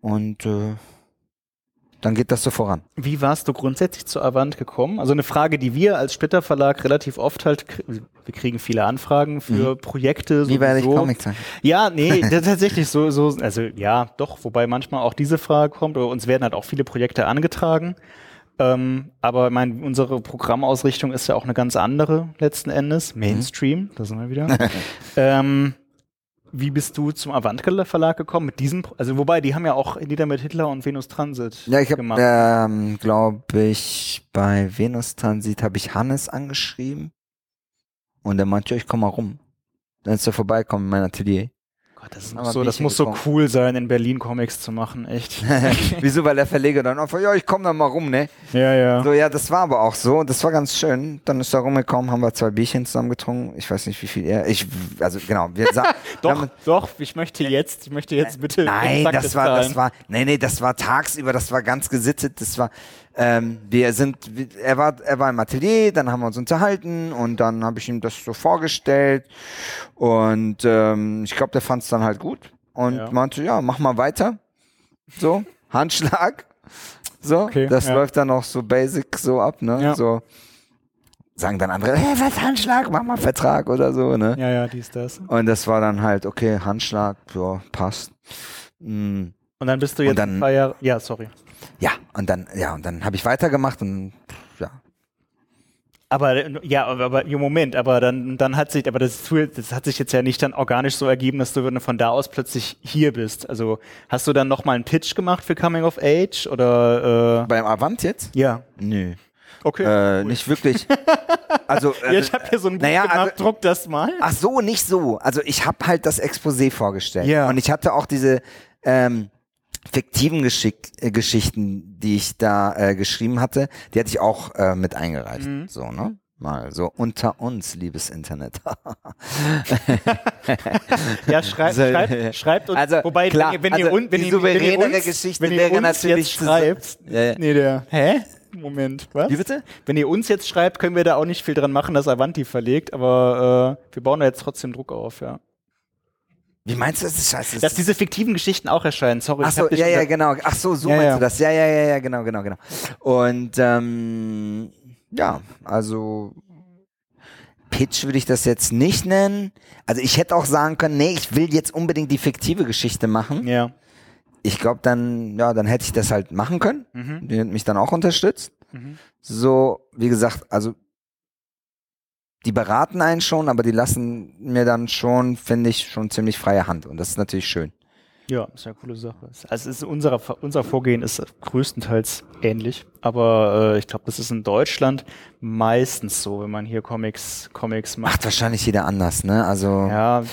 Und äh, dann geht das so voran. Wie warst du grundsätzlich zu Avant gekommen? Also eine Frage, die wir als Splitter Verlag relativ oft halt, wir kriegen viele Anfragen für Projekte. Mhm. Wie werde ich. Comic zeichnen? Ja, nee, <laughs> tatsächlich so, so, also ja, doch, wobei manchmal auch diese Frage kommt, oder uns werden halt auch viele Projekte angetragen. Ähm, aber ich mein, unsere Programmausrichtung ist ja auch eine ganz andere letzten Endes. Mainstream, da sind wir wieder. <laughs> ähm, wie bist du zum Avant Verlag gekommen mit diesem, also wobei, die haben ja auch Lieder mit Hitler und Venus Transit Ja, ich habe, ähm, glaube ich, bei Venus Transit habe ich Hannes angeschrieben und er meinte, ja, ich komm mal rum. Dann ist er vorbeikommen in mein Atelier. Gott, das, muss so, das muss so cool sein, in Berlin Comics zu machen, echt. <laughs> Wieso? Weil der Verleger dann einfach, ja, ich komm da mal rum, ne? ja, ja. So, ja, das war aber auch so. Das war ganz schön. Dann ist er rumgekommen, haben wir zwei Bierchen zusammen getrunken. Ich weiß nicht, wie viel er. Ich, also genau, wir <laughs> Doch, haben- doch, ich möchte jetzt, ich möchte jetzt bitte. Nein, das war, das war, nee, nee, das war tagsüber, das war ganz gesittet, das war, ähm, wir sind, er war, er war im Atelier, dann haben wir uns unterhalten und dann habe ich ihm das so vorgestellt und ähm, ich glaube, der fand es dann halt gut und Ja. meinte, ja, mach mal weiter, so, <laughs> Handschlag, so, Okay, das ja. läuft dann auch so basic so ab, ne, Ja. so, sagen dann andere, hey, was Handschlag, mach mal Vertrag oder so, ne, Ja, ja, dies, das. und das war dann halt, okay, Handschlag, ja, passt. Mm. Und dann bist du jetzt dann- paar Jahre. Ja, sorry. Ja, und dann, ja, und dann habe ich weitergemacht und ja. Aber äh, ja, aber, ja, Moment, aber dann, dann hat sich, aber das, das hat sich jetzt ja nicht dann organisch so ergeben, dass du von da aus plötzlich hier bist. Also hast du dann nochmal einen Pitch gemacht für Coming of Age oder äh, Beim Avant jetzt? ja. Nö. Okay. Äh, nicht wirklich. Also, <laughs> ja, äh, ich habe hier so ein Buch naja, gemacht, also- druck das mal. ach so, nicht so. Also ich habe halt das Exposé vorgestellt. Ja. Und ich hatte auch diese ähm, fiktiven Geschick äh, Geschichten, die ich da äh, geschrieben hatte, die hatte ich auch äh, mit eingereicht. Mhm. So, ne? Mal so unter uns, liebes Internet. <laughs> Ja, schreibt, schreibt, schreibt uns. Also, wobei, klar, wenn, ihr- wenn also ihr, wenn die ihr, wenn ihr souveränere uns, Geschichte wenn ihr wäre natürlich schreibt, Ja, ja. nee, der, hä? Moment, was? Wie bitte? Wenn ihr uns jetzt schreibt, können wir da auch nicht viel dran machen, dass Avanti verlegt, aber äh, wir bauen da jetzt trotzdem Druck auf, ja. Wie meinst du das? ist Scheiße. Dass diese fiktiven Geschichten auch erscheinen, sorry. Ach ich so, ja, ja, genau. Ach so, so Ja, meinst ja. du das. Ja, ja, ja, ja, genau, genau, genau. Und ähm, ja, also Pitch würde ich das jetzt nicht nennen. Also ich hätte auch sagen können, nee, ich will jetzt unbedingt die fiktive Geschichte machen. Ja. ich glaube dann, ja, dann hätte ich das halt machen können. Mhm. Die hat mich dann auch unterstützt. Mhm. So, wie gesagt, also die beraten einen schon, aber die lassen mir dann schon, finde ich, schon ziemlich freie Hand. Und das ist natürlich schön. Ja, ist ja eine coole Sache. Also ist unser, unser Vorgehen ist größtenteils ähnlich, aber äh, ich glaube, das ist in Deutschland meistens so, wenn man hier Comics, Comics macht. Macht wahrscheinlich jeder anders, ne? Also, Ja,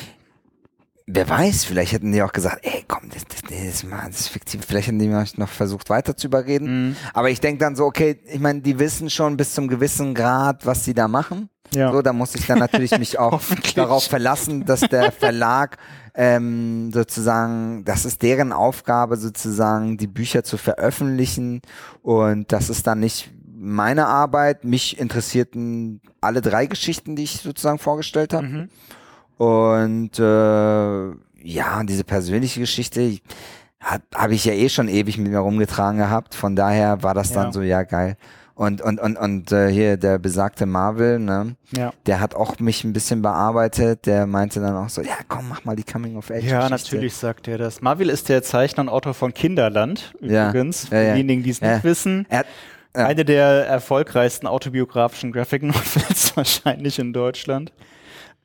wer weiß, vielleicht hätten die auch gesagt, ey, komm, das, das, das, ist, mal, das ist fiktiv. Vielleicht hätten die mich noch versucht, weiter zu überreden. mhm. Aber ich denke dann so, okay, ich meine, die wissen schon bis zum gewissen Grad, was sie da machen. ja. So, da muss ich dann natürlich mich <laughs> auch darauf verlassen, dass der Verlag ähm, sozusagen, das ist deren Aufgabe sozusagen, die Bücher zu veröffentlichen und das ist dann nicht meine Arbeit. Mich interessierten alle drei Geschichten, die ich sozusagen vorgestellt habe. Mhm. Und äh, ja, diese persönliche Geschichte habe hab ich ja eh schon ewig mit mir rumgetragen gehabt. Von daher war das Ja. dann so, ja geil. Und, und, und, und äh, hier der besagte Marvel, ne, Ja. der hat auch mich ein bisschen bearbeitet. Der meinte dann auch so, ja komm, mach mal die Coming of Age. Ja, natürlich sagt er das. Marvel ist der Zeichner und Autor von Kinderland, Ja. übrigens. Für Ja, ja. diejenigen, die es Ja. nicht wissen. Er hat, Ja. Eine der erfolgreichsten autobiografischen Graphic Novels <laughs> wahrscheinlich in Deutschland.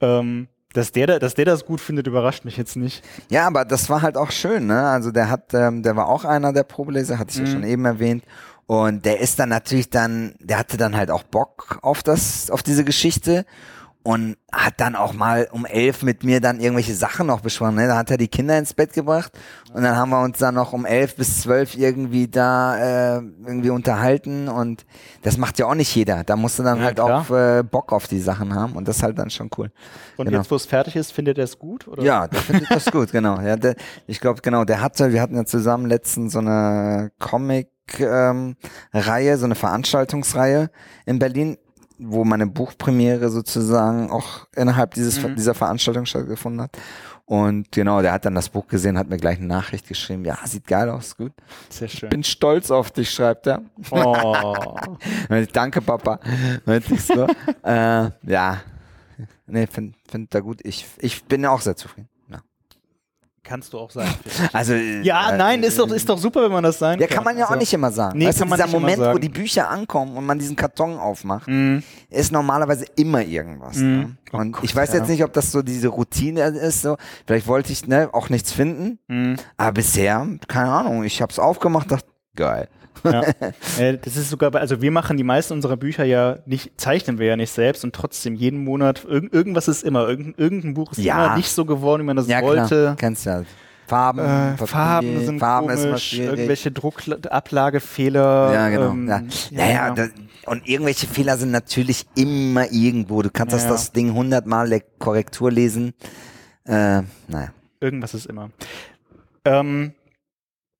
Ähm, dass, der, da- dass der das gut findet, überrascht mich jetzt nicht. Ja, aber das war halt auch schön, ne? Also der hat, ähm, der war auch einer der Probeleser, hatte ich Mhm. ja schon eben erwähnt. Und der ist dann natürlich dann, der hatte dann halt auch Bock auf das, auf diese Geschichte und hat dann auch mal um elf mit mir dann irgendwelche Sachen noch besprochen. Ne? Da hat er die Kinder ins Bett gebracht und dann haben wir uns dann noch um elf bis zwölf irgendwie da äh, irgendwie unterhalten und das macht ja auch nicht jeder. Da musst du dann Ja, halt klar. auch äh, Bock auf die Sachen haben und das ist halt dann schon cool. Und Genau. jetzt, wo es fertig ist, findet er es gut? Oder? Ja, der findet das gut, genau. Ja, der, ich glaube, genau, der hatte, wir hatten ja zusammen letztens so eine Comic-Reihe, so eine Veranstaltungsreihe in Berlin, wo meine Buchpremiere sozusagen auch innerhalb dieses, Mhm. dieser Veranstaltung stattgefunden hat. Und genau, der hat dann das Buch gesehen, hat mir gleich eine Nachricht geschrieben. Ja, sieht geil aus, gut. Sehr schön. Bin stolz auf dich, schreibt er. Oh. <laughs> Danke, Papa. So. <laughs> äh, ja. Nee, find, find da gut. Ich, ich bin auch sehr zufrieden. Kannst du auch sein. <laughs> ich. Also, Ja, äh, nein, ist doch, ist doch super, wenn man das sein Ja, kann. kann man ja auch Also- nicht immer sagen. Nee, weißt kann du, man dieser Moment, wo sagen. die Bücher ankommen und man diesen Karton aufmacht, Mhm. ist normalerweise immer irgendwas. Mhm. Ne? Oh Und Gott, ich weiß ja. jetzt nicht, ob das so diese Routine ist. So. Vielleicht wollte ich ne, auch nichts finden, Mhm. aber bisher, keine Ahnung, ich habe es aufgemacht, dachte, geil. Ja. <laughs> äh, das ist sogar bei, also wir machen die meisten unserer Bücher ja nicht, zeichnen wir ja nicht selbst und trotzdem jeden Monat, irg irgendwas ist immer, irgendein, irgendein Buch ist Ja. immer nicht so geworden, wie man das Ja, wollte. klar, kennst ja. Farben, Äh, Farben sind Farben komisch, irgendwelche Druckablagefehler. Ja, genau. Ähm, ja. Naja, ja. Da, und irgendwelche Fehler sind natürlich immer irgendwo. Du kannst das, das Ding hundertmal der Korrektur lesen. Äh, naja. Irgendwas ist immer. Ähm,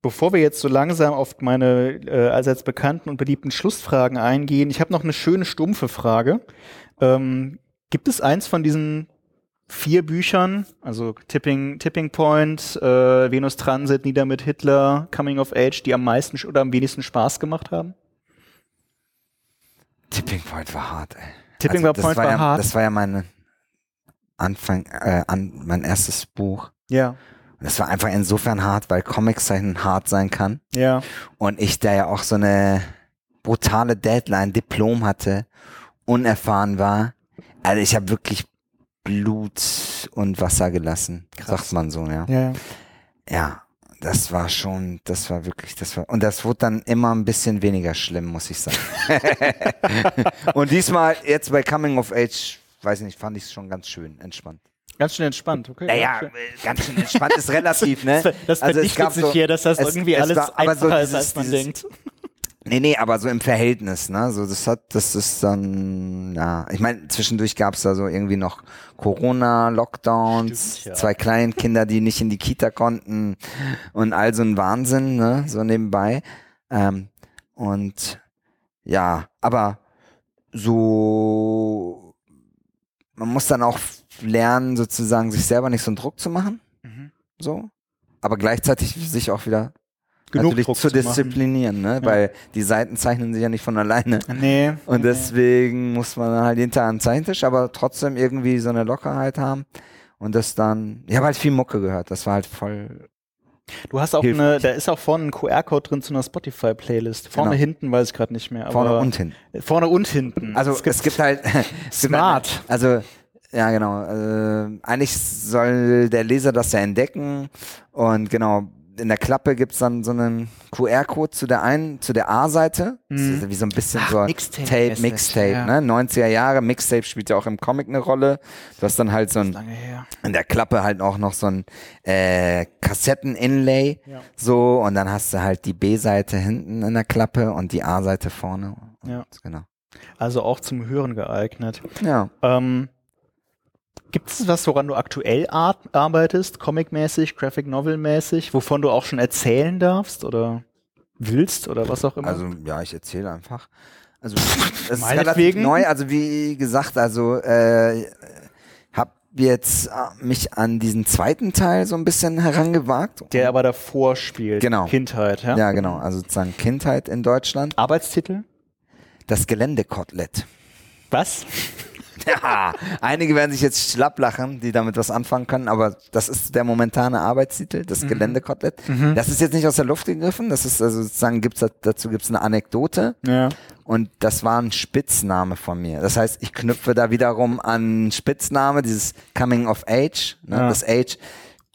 bevor wir jetzt so langsam auf meine äh, allseits bekannten und beliebten Schlussfragen eingehen, ich habe noch eine schöne stumpfe Frage. Ähm, gibt es eins von diesen vier Büchern, also Tipping, Tipping Point, äh, Venus Transit, Nieder mit Hitler, Coming of Age, die am meisten oder am wenigsten Spaß gemacht haben? Tipping Point war hart, ey. Tipping Also, Point war ja, hart. Das war ja mein Anfang, äh, an, mein erstes Buch. Ja, Das war einfach insofern hart, weil Comiczeichen hart sein kann. ja. Und ich da ja auch so eine brutale Deadline, Diplom hatte, unerfahren war. Also ich habe wirklich Blut und Wasser gelassen, Krass. sagt man so, ja. Ja, Ja, das war schon, das war wirklich, das war, und das wurde dann immer ein bisschen weniger schlimm, muss ich sagen. <laughs> <laughs> und diesmal, jetzt bei Coming of Age, weiß ich nicht, fand ich es schon ganz schön, entspannt. Ganz schön entspannt, okay. Naja, äh, ganz schön entspannt ist relativ, ne? <laughs> Das, das Also es gab sich so- hier, dass das es- irgendwie es alles war aber so einfacher ist, dieses- als man dieses- denkt. <laughs> Nee, nee, aber so im Verhältnis, ne? So, das hat, das ist dann, ja, ich meine, zwischendurch gab's da so irgendwie noch Corona, Lockdowns, Stimmt, ja. zwei Kleinkinder, die nicht in die Kita konnten und all so ein Wahnsinn, ne? So nebenbei. Ähm, und ja, aber so, man muss dann auch lernen, sozusagen, sich selber nicht so einen Druck zu machen, Mhm. so. Aber gleichzeitig sich auch wieder Genug natürlich Druck zu zu disziplinieren, ne? Weil die Seiten zeichnen sich ja nicht von alleine. Nee. Und nee. deswegen muss man halt hinter einen Zeichentisch, aber trotzdem irgendwie so eine Lockerheit haben. Und das dann, ich habe halt viel Mucke gehört, das war halt voll Du hast auch Hilft eine, nicht. da ist auch vorne ein QR-Code drin zu einer Spotify-Playlist. Vorne, Genau. hinten weiß ich gerade nicht mehr. Vorne und hinten. Vorne und hinten. Also Es gibt- es gibt halt <laughs> Smart. Also ja genau. Äh, eigentlich soll der Leser das ja entdecken und genau in der Klappe gibt's dann so einen QR-Code zu der einen, zu der A-Seite. Ja wie so ein bisschen Mhm. Ach, so Mixtape-mäßig, Tape, Mixtape, ja. ne? 90er Jahre, Mixtape spielt ja auch im Comic eine Rolle. Du hast dann halt so ein in der Klappe halt auch noch so ein äh, Kassetten-Inlay. Ja. So, und dann hast du halt die B-Seite hinten in der Klappe und die A-Seite vorne. Ja. Genau. Also auch zum Hören geeignet. Ja. Ähm, Gibt es was, woran du aktuell ar arbeitest, comic-mäßig, graphic-novel-mäßig, wovon du auch schon erzählen darfst oder willst oder was auch immer? Also ja, ich erzähle einfach. Also <laughs> es ist relativ neu. Also wie gesagt, also äh, habe jetzt äh, mich an diesen zweiten Teil so ein bisschen herangewagt. der aber davor spielt. Genau. Kindheit, ja? ja genau, also sozusagen Kindheit in Deutschland. Arbeitstitel? Das Geländekotelett. Was? <laughs> Ja, einige werden sich jetzt schlapp lachen, die damit was anfangen können, aber das ist der momentane Arbeitstitel, das Geländekotelett. Das ist jetzt nicht aus der Luft gegriffen, das ist also sozusagen gibt's da- dazu gibt's eine Anekdote Ja. und das war ein Spitzname von mir. Das heißt, ich knüpfe da wiederum an Spitzname, dieses Coming of Age, ne, Ja. das Age.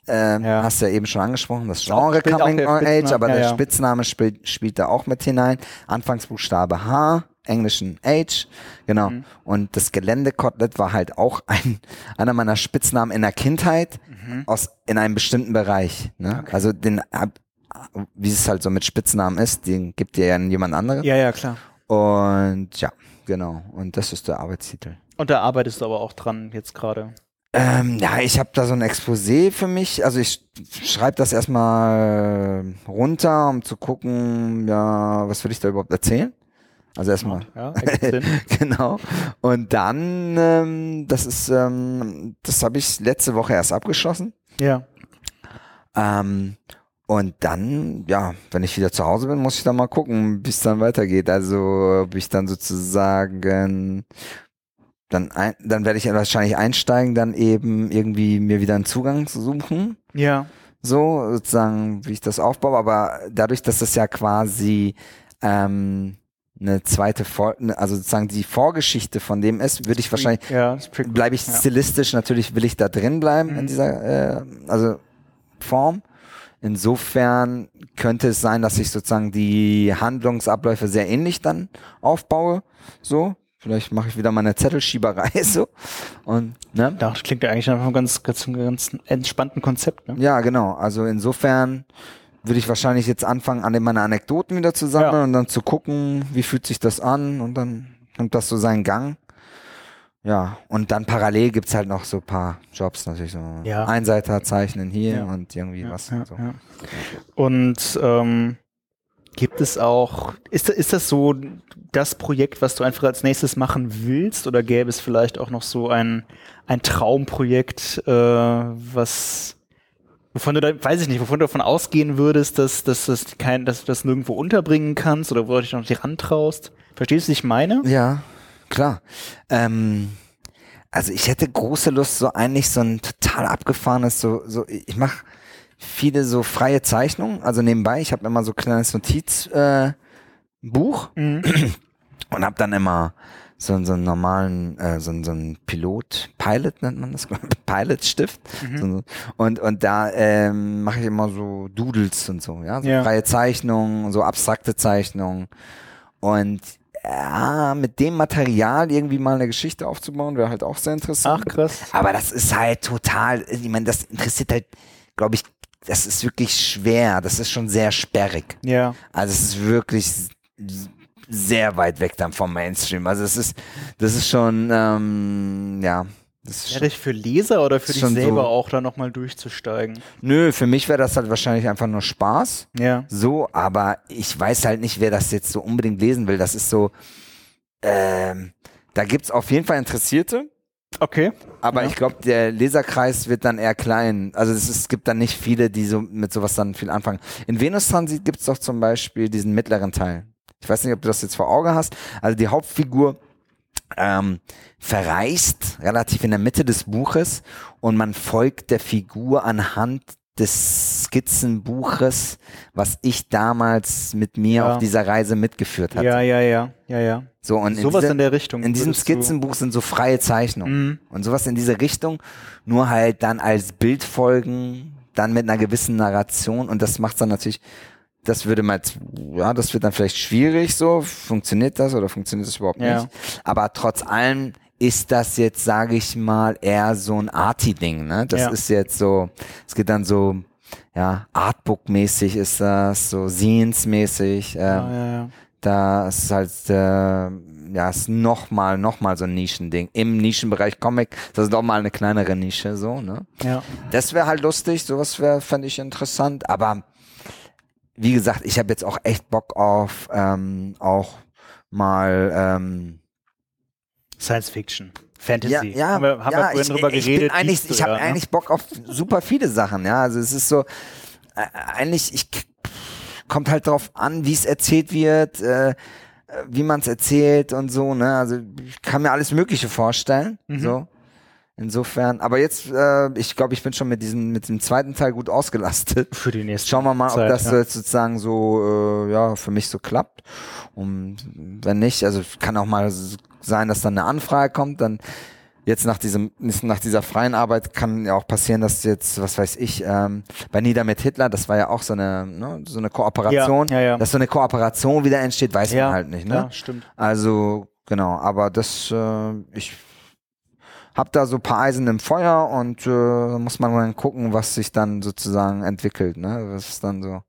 Äh, Ja. Hast du ja eben schon angesprochen, das Genre Coming of Age, aber der. Spitzname spielt, spielt da auch mit hinein. Anfangsbuchstabe H, englischen Age, genau. Mhm. Und das Geländekotelett war halt auch ein, <laughs> einer meiner Spitznamen in der Kindheit Mhm. aus, in einem bestimmten Bereich. Ne? Also den, wie es halt so mit Spitznamen ist, den gibt dir ja jemand anderes. Ja, ja, klar. Und ja, genau. Und das ist der Arbeitstitel. Und da arbeitest du aber auch dran jetzt gerade. Ähm, ja, ich habe da so ein Exposé für mich. Also ich schreibe das erstmal runter, um zu gucken, ja, was will ich da überhaupt erzählen? Also erstmal, Ja, <laughs> genau. Und dann, ähm, das ist, ähm, das habe ich letzte Woche erst abgeschlossen. ja. Ähm, und dann, ja, wenn ich wieder zu Hause bin, muss ich dann mal gucken, wie es dann weitergeht. Also, ob ich dann sozusagen, dann, ein, dann werde ich wahrscheinlich einsteigen, dann eben irgendwie mir wieder einen Zugang zu suchen. Ja. So, sozusagen, wie ich das aufbaue. Aber dadurch, dass das ja quasi ähm, eine zweite, Vor also sozusagen die Vorgeschichte von dem ist, würde ich wahrscheinlich Ja, bleibe ich Ja. stilistisch natürlich will ich da drin bleiben in Mhm. dieser äh, also Form. Insofern könnte es sein, dass ich sozusagen die Handlungsabläufe sehr ähnlich dann aufbaue. So, vielleicht mache ich wieder meine Zettelschieberei <laughs> so und ne? Das klingt ja eigentlich nach einem ganz, ganz, ganz entspannten Konzept, ne? Ja, genau. Also insofern würde ich wahrscheinlich jetzt anfangen, an meine Anekdoten wieder zu sammeln Ja. und dann zu gucken, wie fühlt sich das an und dann nimmt das so seinen Gang. Ja, und dann parallel gibt's halt noch so ein paar Jobs natürlich so. Ja. Einseiter zeichnen hier Ja. und irgendwie Ja, was. so. ja. Und ähm, gibt es auch, ist, ist das so das Projekt, was du einfach als nächstes machen willst? Oder gäbe es vielleicht auch noch so ein, ein Traumprojekt, äh, was wovon du da, weiß ich nicht, wovon du davon ausgehen würdest, dass, dass, dass, kein, dass du das nirgendwo unterbringen kannst oder wo du dich noch nicht rantraust? Verstehst du, was ich meine? Ja, klar. Ähm, also ich hätte große Lust, so eigentlich so ein total abgefahrenes, so, so ich mache viele so freie Zeichnungen, also nebenbei, ich habe immer so ein kleines Notizbuch äh, Mhm. und habe dann immer so, so einen normalen, äh, so, so einen Pilot, Pilot nennt man das, <laughs> Pilotstift. So, und, und da ähm, mache ich immer so Doodles und so, ja, so Ja. freie Zeichnungen, so abstrakte Zeichnungen. Und ja, mit dem Material irgendwie mal eine Geschichte aufzubauen, wäre halt auch sehr interessant. Ach, krass. Aber das ist halt total, ich meine, das interessiert halt, glaube ich, das ist wirklich schwer. Das ist schon sehr sperrig. Ja. Also es ist wirklich sehr weit weg dann vom Mainstream. Also es ist, das ist schon, ähm, ja. Das ist Wäre schon, ich für Leser oder für dich selber so- auch da nochmal durchzusteigen? nö, für mich wäre das halt wahrscheinlich einfach nur Spaß. Ja. So, aber ich weiß halt nicht, wer das jetzt so unbedingt lesen will. Das ist so, ähm, da gibt's auf jeden Fall Interessierte. Okay. Aber Ja. ich glaube, der Leserkreis wird dann eher klein. Also es, ist, es gibt dann nicht viele, die so mit sowas dann viel anfangen. In Venus Transit gibt's doch zum Beispiel diesen mittleren Teil. Ich weiß nicht, ob du das jetzt vor Auge hast. Also die Hauptfigur ähm, verreist relativ in der Mitte des Buches und man folgt der Figur anhand des Skizzenbuches, was ich damals mit mir Ja. auf dieser Reise mitgeführt hatte. Ja, ja, ja, ja, ja. So, und in, Sowas dieser, in der Richtung. in diesem Skizzenbuch sind so freie Zeichnungen. Mhm. Und sowas in diese Richtung, nur halt dann als Bildfolgen, dann mit einer gewissen Narration und das macht dann natürlich, das würde mal, ja, das wird dann vielleicht schwierig so, funktioniert das oder funktioniert das überhaupt Ja. nicht? Aber trotz allem ist das jetzt, sage ich mal, eher so ein Arty-Ding, ne? Das Ja. ist jetzt so, es geht dann so, ja, Artbook-mäßig ist das, so Scenes-mäßig, Ja, ja, ja. da ist halt, äh, ja, ist nochmal, nochmal so ein Nischending. Im Nischenbereich Comic, das ist doch mal eine kleinere Nische, so, ne? ja. Das wäre halt lustig, sowas wäre, fände ich interessant, aber wie gesagt, ich habe jetzt auch echt Bock auf, ähm, auch mal, ähm, Science Fiction. Fantasy. ja, ja, haben wir, haben ja, wir vorhin ich, drüber ich geredet. Eigentlich, ich habe ne? eigentlich Bock auf super viele Sachen, ja. Also es ist so, äh, eigentlich, ich kommt halt drauf an, wie es erzählt wird, äh, wie man es erzählt und so, ne? Also ich kann mir alles Mögliche vorstellen, Mhm. so. Insofern, aber jetzt, äh, ich glaube, ich bin schon mit diesem, mit dem zweiten Teil gut ausgelastet. Für die nächste Schauen wir mal, ob Zeit, das ja. jetzt sozusagen so, äh, ja, für mich so klappt. Und wenn nicht, also kann auch mal sein, dass dann eine Anfrage kommt, dann jetzt nach diesem, nach dieser freien Arbeit kann ja auch passieren, dass jetzt, was weiß ich, ähm, bei Nieder mit Hitler, das war ja auch so eine, ne, so eine Kooperation, Ja, ja, dass so eine Kooperation wieder entsteht, weiß man halt nicht, ne? Ja, stimmt. Also, genau, aber das, äh, ich hab da so ein paar Eisen im Feuer und äh, muss man dann gucken, was sich dann sozusagen entwickelt, ne? Was dann so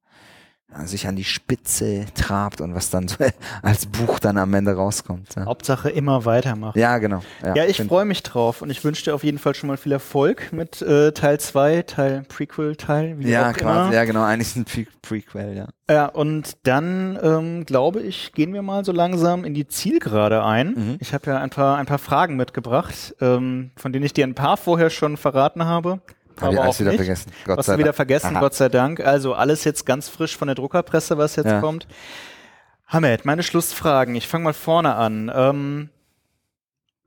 sich an die Spitze trabt und was dann so <laughs> als Buch dann am Ende rauskommt. Ja, Hauptsache immer weitermachen. ja genau. Ja, Ja, ich freue mich drauf und ich wünsche dir auf jeden Fall schon mal viel Erfolg mit äh, Teil 2, Teil Prequel-Teil, wie Ja, quasi, ja, genau, eigentlich ein Pre Prequel, ja. Ja, und dann ähm, glaube ich, gehen wir mal so langsam in die Zielgerade ein. Mhm. Ich habe ja ein paar, ein paar Fragen mitgebracht, ähm, von denen ich dir ein paar vorher schon verraten habe. Hab ich alles auch wieder nicht. vergessen. Gott Hast sei du wieder Dank. vergessen, Aha. Gott sei Dank. Also alles jetzt ganz frisch von der Druckerpresse, was jetzt Ja. kommt. Hamed, meine Schlussfragen. Ich fange mal vorne an. Ähm,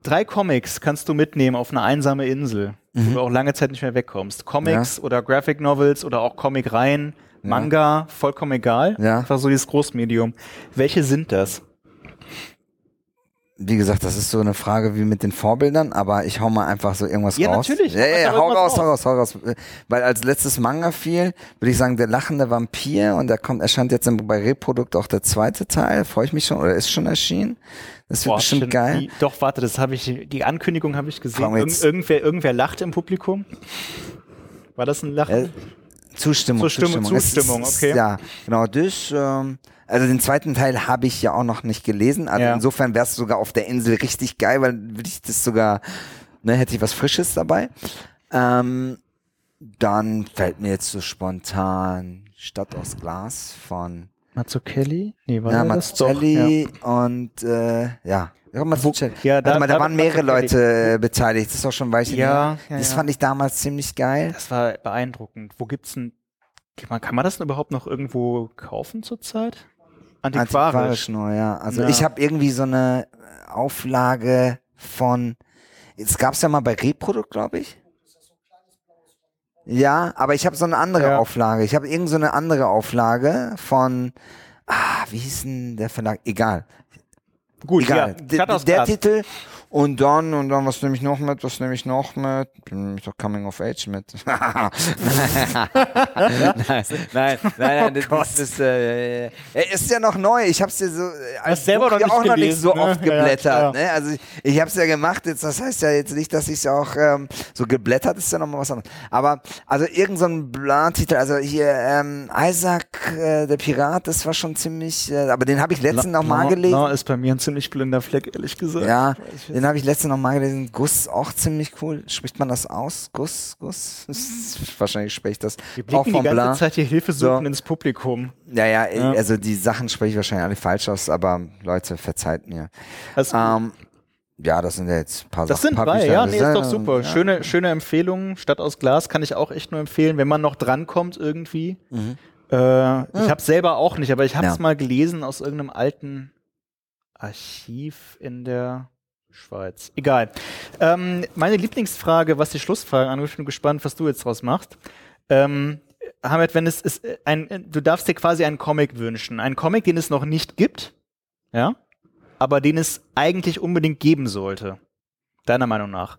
drei Comics kannst du mitnehmen auf eine einsame Insel, Mhm. wo du auch lange Zeit nicht mehr wegkommst. Comics oder Graphic Novels oder auch Comic-Reihen, Manga, vollkommen egal. Ja. Einfach so dieses Großmedium. Welche sind das? Wie gesagt, das ist so eine Frage wie mit den Vorbildern, aber ich hau mal einfach so irgendwas Ja, raus. natürlich. Ja, Hau ja, ja, hau raus, hau raus, hau raus. Weil als letztes Manga fiel, würde ich sagen, der lachende Vampir und da kommt, erscheint jetzt im- bei Reprodukt auch der zweite Teil. Freue ich mich schon, oder ist schon erschienen. Das wird Boah, bestimmt stimmt. geil. Die, doch, warte, das habe ich, die Ankündigung habe ich gesehen. Irgend, irgendwer, irgendwer lacht im Publikum. War das ein Lachen? Äh, Zustimmung. Zustimmung, Zustimmung, es ist- okay. Ja, genau, das, ähm, also den zweiten Teil habe ich ja auch noch nicht gelesen. Also Ja. insofern wäre es sogar auf der Insel richtig geil, weil würde ich das sogar, ne, hätte ich was Frisches dabei. Ähm, dann fällt mir jetzt so spontan Stadt aus Glas von Mazzucchelli? Nee, war ja, doch? Ja. Mazzucchelli und äh, ja. Ja, Mazzucchelli. ja, da- mal, da da- waren mehrere. Leute äh, beteiligt. Das ist auch schon Weilchen Ja, ja, Das ja. fand ich damals ziemlich geil. Das war beeindruckend. Wo gibt's denn, kann man, kann man das denn überhaupt noch irgendwo kaufen zurzeit? Antiquarisch. Antiquarisch nur, ja. Also Ja. ich habe irgendwie so eine Auflage von, es gab's ja mal bei Reprodukt, glaube ich. Ja, aber ich habe so eine andere Ja. Auflage. Ich habe irgend so eine andere Auflage von, ah, wie hieß denn der Verlag? Egal. Gut, Egal. ja. Der. Titel und dann, und dann, was nehme ich noch mit? Was nehme ich noch mit? Bin nämlich doch Coming of Age mit. <laughs> nein, nein, nein, nein, das, das ist, äh, äh, ist ja noch neu. Ich habe es dir so äh, als selber Buch noch ja nicht auch noch nicht gelesen, so ne? oft Ja, ja, geblättert. klar. ne? Also ich, ich habe es ja gemacht. Jetzt, das heißt ja jetzt nicht, dass ich es auch ähm, so geblättert ist ja noch mal was anderes. Aber also irgend so ein Blan-Titel. Also hier ähm, Isaac äh, der Pirat, das war schon ziemlich. Äh, aber den habe ich letztens noch mal gelesen. Blanc ist bei mir ein ziemlich blinder Fleck, ehrlich gesagt. Ja, Ich weiß den habe ich letztens noch mal gelesen. Guss, auch ziemlich cool. Spricht man das aus? Guss, Guss? Ist- Wahrscheinlich spricht das Wir auch blicken die ganze Blanc. Zeit hier Hilfe suchen So. ins Publikum. Ja, ja, Ja. also die Sachen spreche ich wahrscheinlich alle falsch aus, aber Leute, verzeiht mir. Also, Ähm, ja, das sind ja jetzt ein paar das Sachen. sind paar drei, ja, Das nee, ist doch super. Ja. Schöne, schöne Empfehlungen. Stadt aus Glas kann ich auch echt nur empfehlen, wenn man noch drankommt irgendwie. Mhm. Äh, Ich habe selber auch nicht, aber ich habe es Ja. mal gelesen aus irgendeinem alten Archiv in der Schweiz. Egal. Ähm, meine Lieblingsfrage, was die Schlussfrage angeht, ich bin gespannt, was du jetzt draus machst. Ähm, Hamid, wenn es ist ein, du darfst dir quasi einen Comic wünschen. Einen Comic, den es noch nicht gibt, ja, aber den es eigentlich unbedingt geben sollte. Deiner Meinung nach.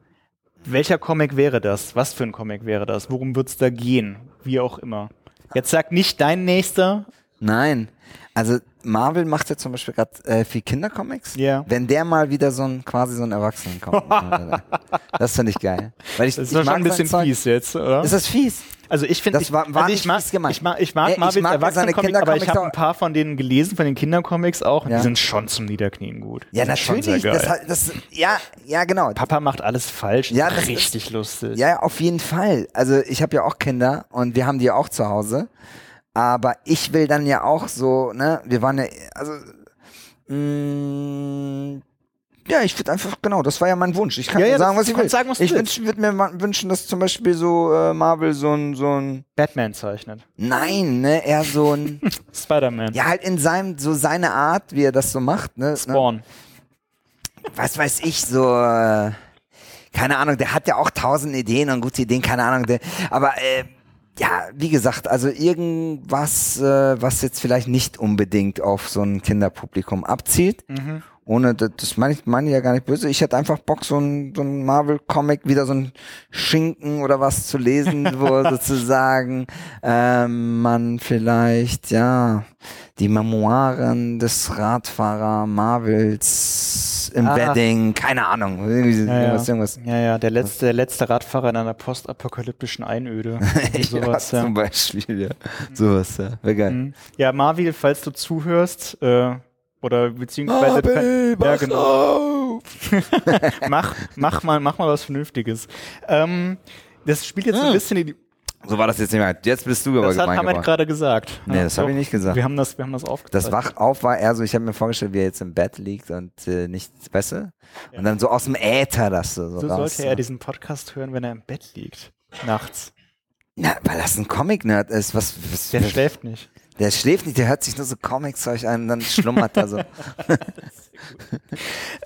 Welcher Comic wäre das? Was für ein Comic wäre das? Worum wird es da gehen? Wie auch immer. Jetzt sag nicht dein nächster. Nein. Also Marvel macht ja zum Beispiel gerade äh, viel Kindercomics. Ja. Wenn der mal wieder so ein quasi so ein Erwachsenen kommt. <laughs> das finde ich geil. Weil ich, Das ist ich schon ein bisschen Zeug. fies jetzt, oder? Ist das fies? Also ich finde, ich, war- war also ich mag, ich mag, ich mag ich Marvels mag seine Erwachsenencomics, aber ich habe ein paar von denen gelesen, von den Kindercomics auch, und Ja. die sind schon zum Niederknien gut. Ja, natürlich. Das, das, ja, ja, genau. Papa macht alles falsch, Ja, ist das ist- richtig lustig. Ja, auf jeden Fall. Also ich habe ja auch Kinder und wir haben die auch zu Hause. Aber ich will dann ja auch so, ne, wir waren ja, also, mh, ja, ich würde einfach, genau, das war ja mein Wunsch. Ich kann Ja, ja, sagen, was ich will. sagen, was ich würde mir wünschen, dass zum Beispiel so äh, Marvel so ein, so ein, Batman zeichnet. nein, ne, eher so ein, <laughs> Spider-Man. ja, halt in seinem, so seine Art, wie er das so macht, ne. ne Spawn. was weiß ich, so, äh, keine Ahnung, der hat ja auch tausend Ideen und gute Ideen, keine Ahnung, der, aber äh, ja, wie gesagt, also irgendwas, äh, was jetzt vielleicht nicht unbedingt auf so ein Kinderpublikum abzielt. Ohne, das, meine ich, meine ich ja gar nicht böse. Ich hätte einfach Bock, so ein, so ein Marvel-Comic, wieder so ein Schinken oder was zu lesen, <laughs> wo sozusagen ähm, man vielleicht, ja, die Memoiren des Radfahrer Marvels im Ah. Wedding, keine Ahnung, Ja, ja. irgendwas, irgendwas. ja, ja, der letzte, der letzte Radfahrer in einer postapokalyptischen Einöde. <laughs> Sowas, ja, ja. zum Beispiel, ja. Sowas, ja. Wäre geil. Mhm. Ja, Marvin, falls du zuhörst, äh, oder beziehungsweise Marvel, ja, mach genau. <laughs> mach, mach mal, mach mal was Vernünftiges. Ähm, das spielt jetzt ein Hm. bisschen in die, So war das jetzt nicht mehr. Jetzt bist du aber das hat gemein Hamid gerade gesagt. Nee, das hab doch. ich nicht gesagt. Wir haben das, wir haben das aufgezeichnet. Das Wachauf war eher so, ich habe mir vorgestellt, wie er jetzt im Bett liegt und äh, nichts besser. Und dann so aus dem Äther das so, so So raus. sollte er diesen Podcast hören, wenn er im Bett liegt. Nachts. Na, weil das ein Comic-Nerd ist. Was, was, Der was- schläft nicht. Der schläft nicht, der hört sich nur so Comic-Zeug an und dann schlummert er so. <laughs>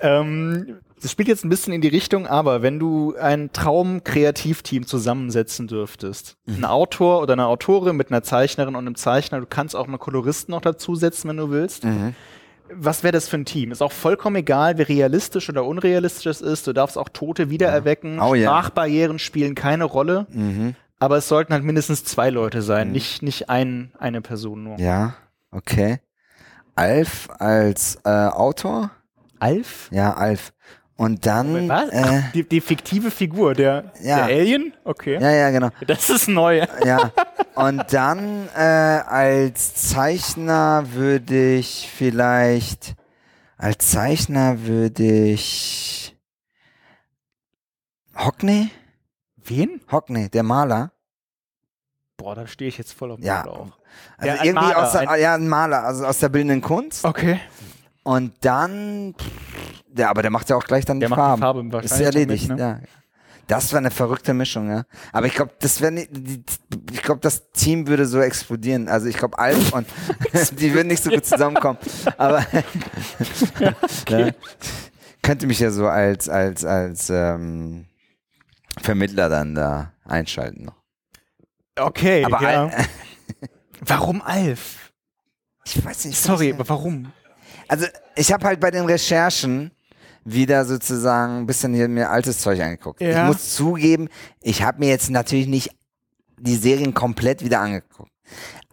Ähm, das spielt jetzt ein bisschen in die Richtung, aber wenn du ein Traum-Kreativteam zusammensetzen dürftest, Mhm. ein Autor oder eine Autorin mit einer Zeichnerin und einem Zeichner, du kannst auch einen Koloristen noch dazusetzen, wenn du willst. Mhm. Was wäre das für ein Team? Ist auch vollkommen egal, wie realistisch oder unrealistisch es ist. Du darfst auch Tote wiedererwecken. Oh ja. Sprachbarrieren spielen keine Rolle. Mhm. Aber es sollten halt mindestens zwei Leute sein, nicht, nicht ein, eine Person nur. Ja, okay. Alf als äh, Autor? Alf? Ja, Alf. Und dann. Was? Äh, Die, die fiktive Figur, der, Ja. der Alien? Okay. ja, ja, genau. Das ist neu. Ja. Und dann äh, als Zeichner würde ich vielleicht. Als Zeichner würde ich. Hockney? Wen? Hockney, der Maler. Boah, da stehe ich jetzt voll auf dem Ja. Schlauch. Also Ja, ein irgendwie Maler, aus der, ein- ja, ein Maler, also aus der bildenden Kunst. Okay. Und dann, ja, aber der macht ja auch gleich dann Der die macht die Farben. Farbe Ist erledigt, damit, ne? ja. Das wäre eine verrückte Mischung, ja. Aber ich glaube, das wäre nicht, die- ich glaube, das Team würde so explodieren. Also ich glaube, Alf und <laughs> die würden nicht so gut zusammenkommen. Aber <laughs> ja. könnte mich ja so als als als ähm, Vermittler dann da einschalten noch. Okay, Aber ja. Al- <laughs> Warum Alf? ich weiß nicht. Sorry, aber warum? Also ich habe halt bei den Recherchen wieder sozusagen ein bisschen hier mir altes Zeug angeguckt. Ja. Ich muss zugeben, ich habe mir jetzt natürlich nicht die Serien komplett wieder angeguckt.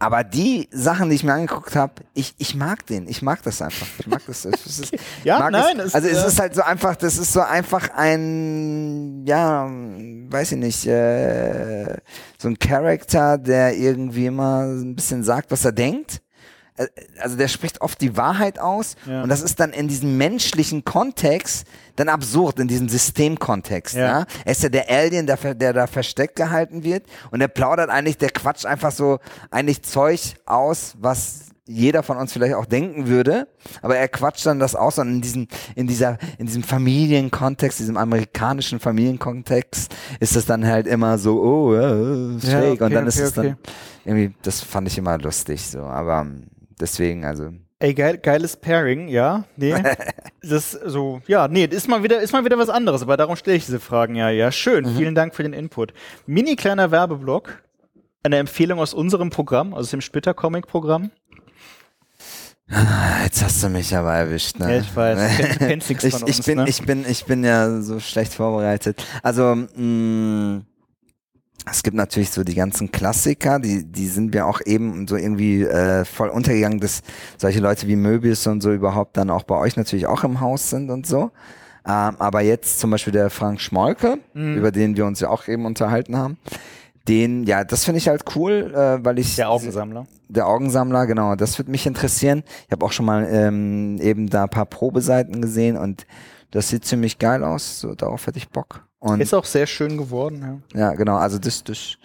Aber die Sachen, die ich mir angeguckt habe, ich, ich mag den. Ich mag das einfach. Ich mag das. Es ist, <laughs> Ja, nein, es- also es äh, ist halt so einfach, das ist so einfach ein, ja, weiß ich nicht, äh, so ein Charakter, der irgendwie immer ein bisschen sagt, was er denkt. Äh, Also der spricht oft die Wahrheit aus Ja. und das ist dann in diesem menschlichen Kontext dann absurd, in diesem Systemkontext. Ja. Ja. Er ist ja der Alien, der, der da versteckt gehalten wird und der plaudert eigentlich, der quatscht einfach so eigentlich Zeug aus, was jeder von uns vielleicht auch denken würde, aber er quatscht dann das aus und in diesem, in dieser, in diesem Familienkontext, diesem amerikanischen Familienkontext ist es dann halt immer so, oh, ja, ist Ja, fake und okay, dann ist okay, es dann irgendwie, das fand ich immer lustig so, aber ähm, deswegen, also, Ey, geil, geiles Pairing, ja. Nee. <laughs> das so, ja, nee, ist mal wieder, ist mal wieder was anderes, aber darum stelle ich diese Fragen ja. Ja, schön. Mhm. Vielen Dank für den Input. Mini kleiner Werbeblock. eine Empfehlung aus unserem Programm, aus dem Splitter-Comic-Programm? Ah, Jetzt hast du mich aber erwischt, ne? Ja, ich weiß. Du <laughs> kennst- du kennst nichts ich, von ich uns, bin, ne? ich bin, ich bin ja so schlecht vorbereitet. Also, mh, es gibt natürlich so die ganzen Klassiker, die, die sind mir auch eben so irgendwie äh, voll untergegangen, dass solche Leute wie Möbius und so überhaupt dann auch bei euch natürlich auch im Haus sind und so. Ähm, aber jetzt zum Beispiel der Frank Schmolke, Mhm. über den wir uns ja auch eben unterhalten haben, den, ja, das finde ich halt cool, äh, weil ich Der Augensammler. der Augensammler, genau, das würde mich interessieren. Ich habe auch schon mal ähm, eben da ein paar Probeseiten gesehen und das sieht ziemlich geil aus. So, darauf hätte ich Bock. Und Ist auch sehr schön geworden, ja. ja, genau, also das, das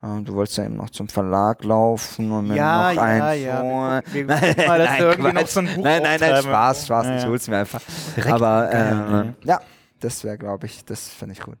ähm, du wolltest ja eben noch zum Verlag laufen und dann Ja, noch ja, ein ja. vor- Wir- wir <laughs> gucken mal, wir irgendwie noch so ein Buch nein, nein, nein. Spaß, Spaß, Ja, ich hol's mir einfach. Direkt Aber geil, äh, ja, das wäre, glaube ich, das finde ich gut.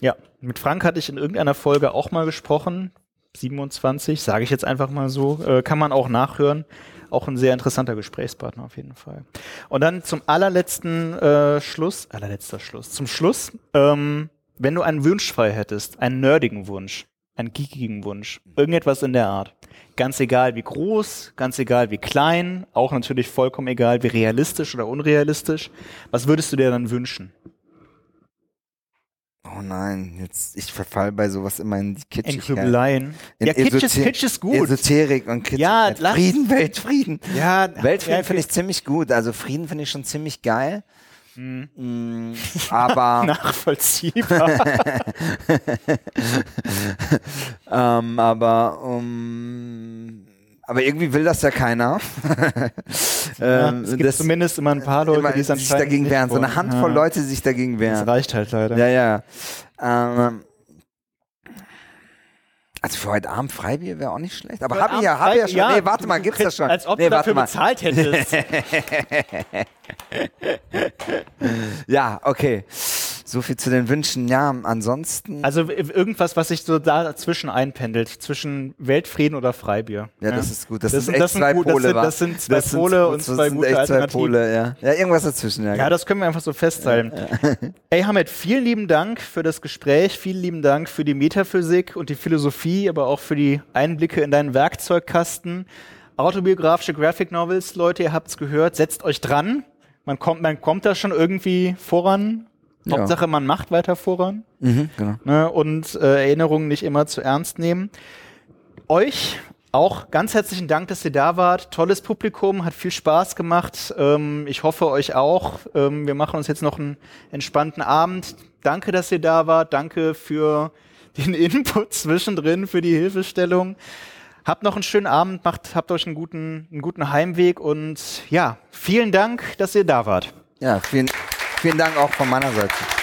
Ja, mit Frank hatte ich in irgendeiner Folge auch mal gesprochen. 27, sage ich jetzt einfach mal so. Äh, kann man auch nachhören. Auch ein sehr interessanter Gesprächspartner auf jeden Fall. Und dann zum allerletzten äh, Schluss, allerletzter Schluss, zum Schluss, ähm, wenn du einen Wunsch frei hättest, einen nerdigen Wunsch, einen geekigen Wunsch, irgendetwas in der Art. Ganz egal wie groß, ganz egal wie klein, auch natürlich vollkommen egal wie realistisch oder unrealistisch. Was würdest du dir dann wünschen? Oh nein, jetzt ich verfall bei sowas immer in die In Kitschigkeit. Grübeleien. In Ja, Kitsch ist, Kitsch ist gut. Esoterik und Kitsch. Ja, lass- Frieden, Weltfrieden. Ja, Weltfrieden ja, finde ich ziemlich gut. Also Frieden finde ich schon ziemlich geil. Mhm. Mm, <laughs> aber, <laughs> nachvollziehbar. <laughs> ähm, aber, um, aber irgendwie will das ja keiner. ja, ähm, <laughs> es gibt zumindest immer ein paar Leute, die sich dagegen wehren. So eine wollen. Handvoll ja. Leute, die sich dagegen Das wehren. reicht halt leider. Ja, ja. Ähm, also für heute Abend Freibier wäre auch nicht schlecht. Aber habe ich ja, habe ja schon. Ja, nee, warte mal, gibt's das schon? Als ob nee, du dafür mal. bezahlt <laughs> hättest. Ja, okay. So viel zu den Wünschen. Ja, ansonsten. Also irgendwas, was sich so dazwischen einpendelt, zwischen Weltfrieden oder Freibier. ja, das ist gut. Das, Das sind sind- echt das zwei gut, das Pole, sind- das sind zwei Pole und das zwei sind gute echt zwei. Pole, ja. Ja, irgendwas dazwischen, ja. Ja, das können wir einfach so festhalten. <laughs> Ey, Hamed, vielen lieben Dank für das Gespräch, vielen lieben Dank für die Metaphysik und die Philosophie, aber auch für die Einblicke in deinen Werkzeugkasten. Autobiografische Graphic Novels, Leute, ihr habt's gehört, setzt euch dran. Man kommt, man kommt da schon irgendwie voran. Ja. Hauptsache, man macht weiter voran. Mhm, genau. ne, und äh, Erinnerungen nicht immer zu ernst nehmen. Euch auch ganz herzlichen Dank, dass ihr da wart. Tolles Publikum, hat viel Spaß gemacht. Ähm, ich hoffe euch auch. Ähm, wir machen uns jetzt noch einen entspannten Abend. Danke, dass ihr da wart. Danke für <laughs> den Input zwischendrin, für die Hilfestellung. Habt noch einen schönen Abend, macht, habt euch einen guten, einen guten Heimweg und ja, vielen Dank, dass ihr da wart. Ja, vielen, vielen Dank auch von meiner Seite.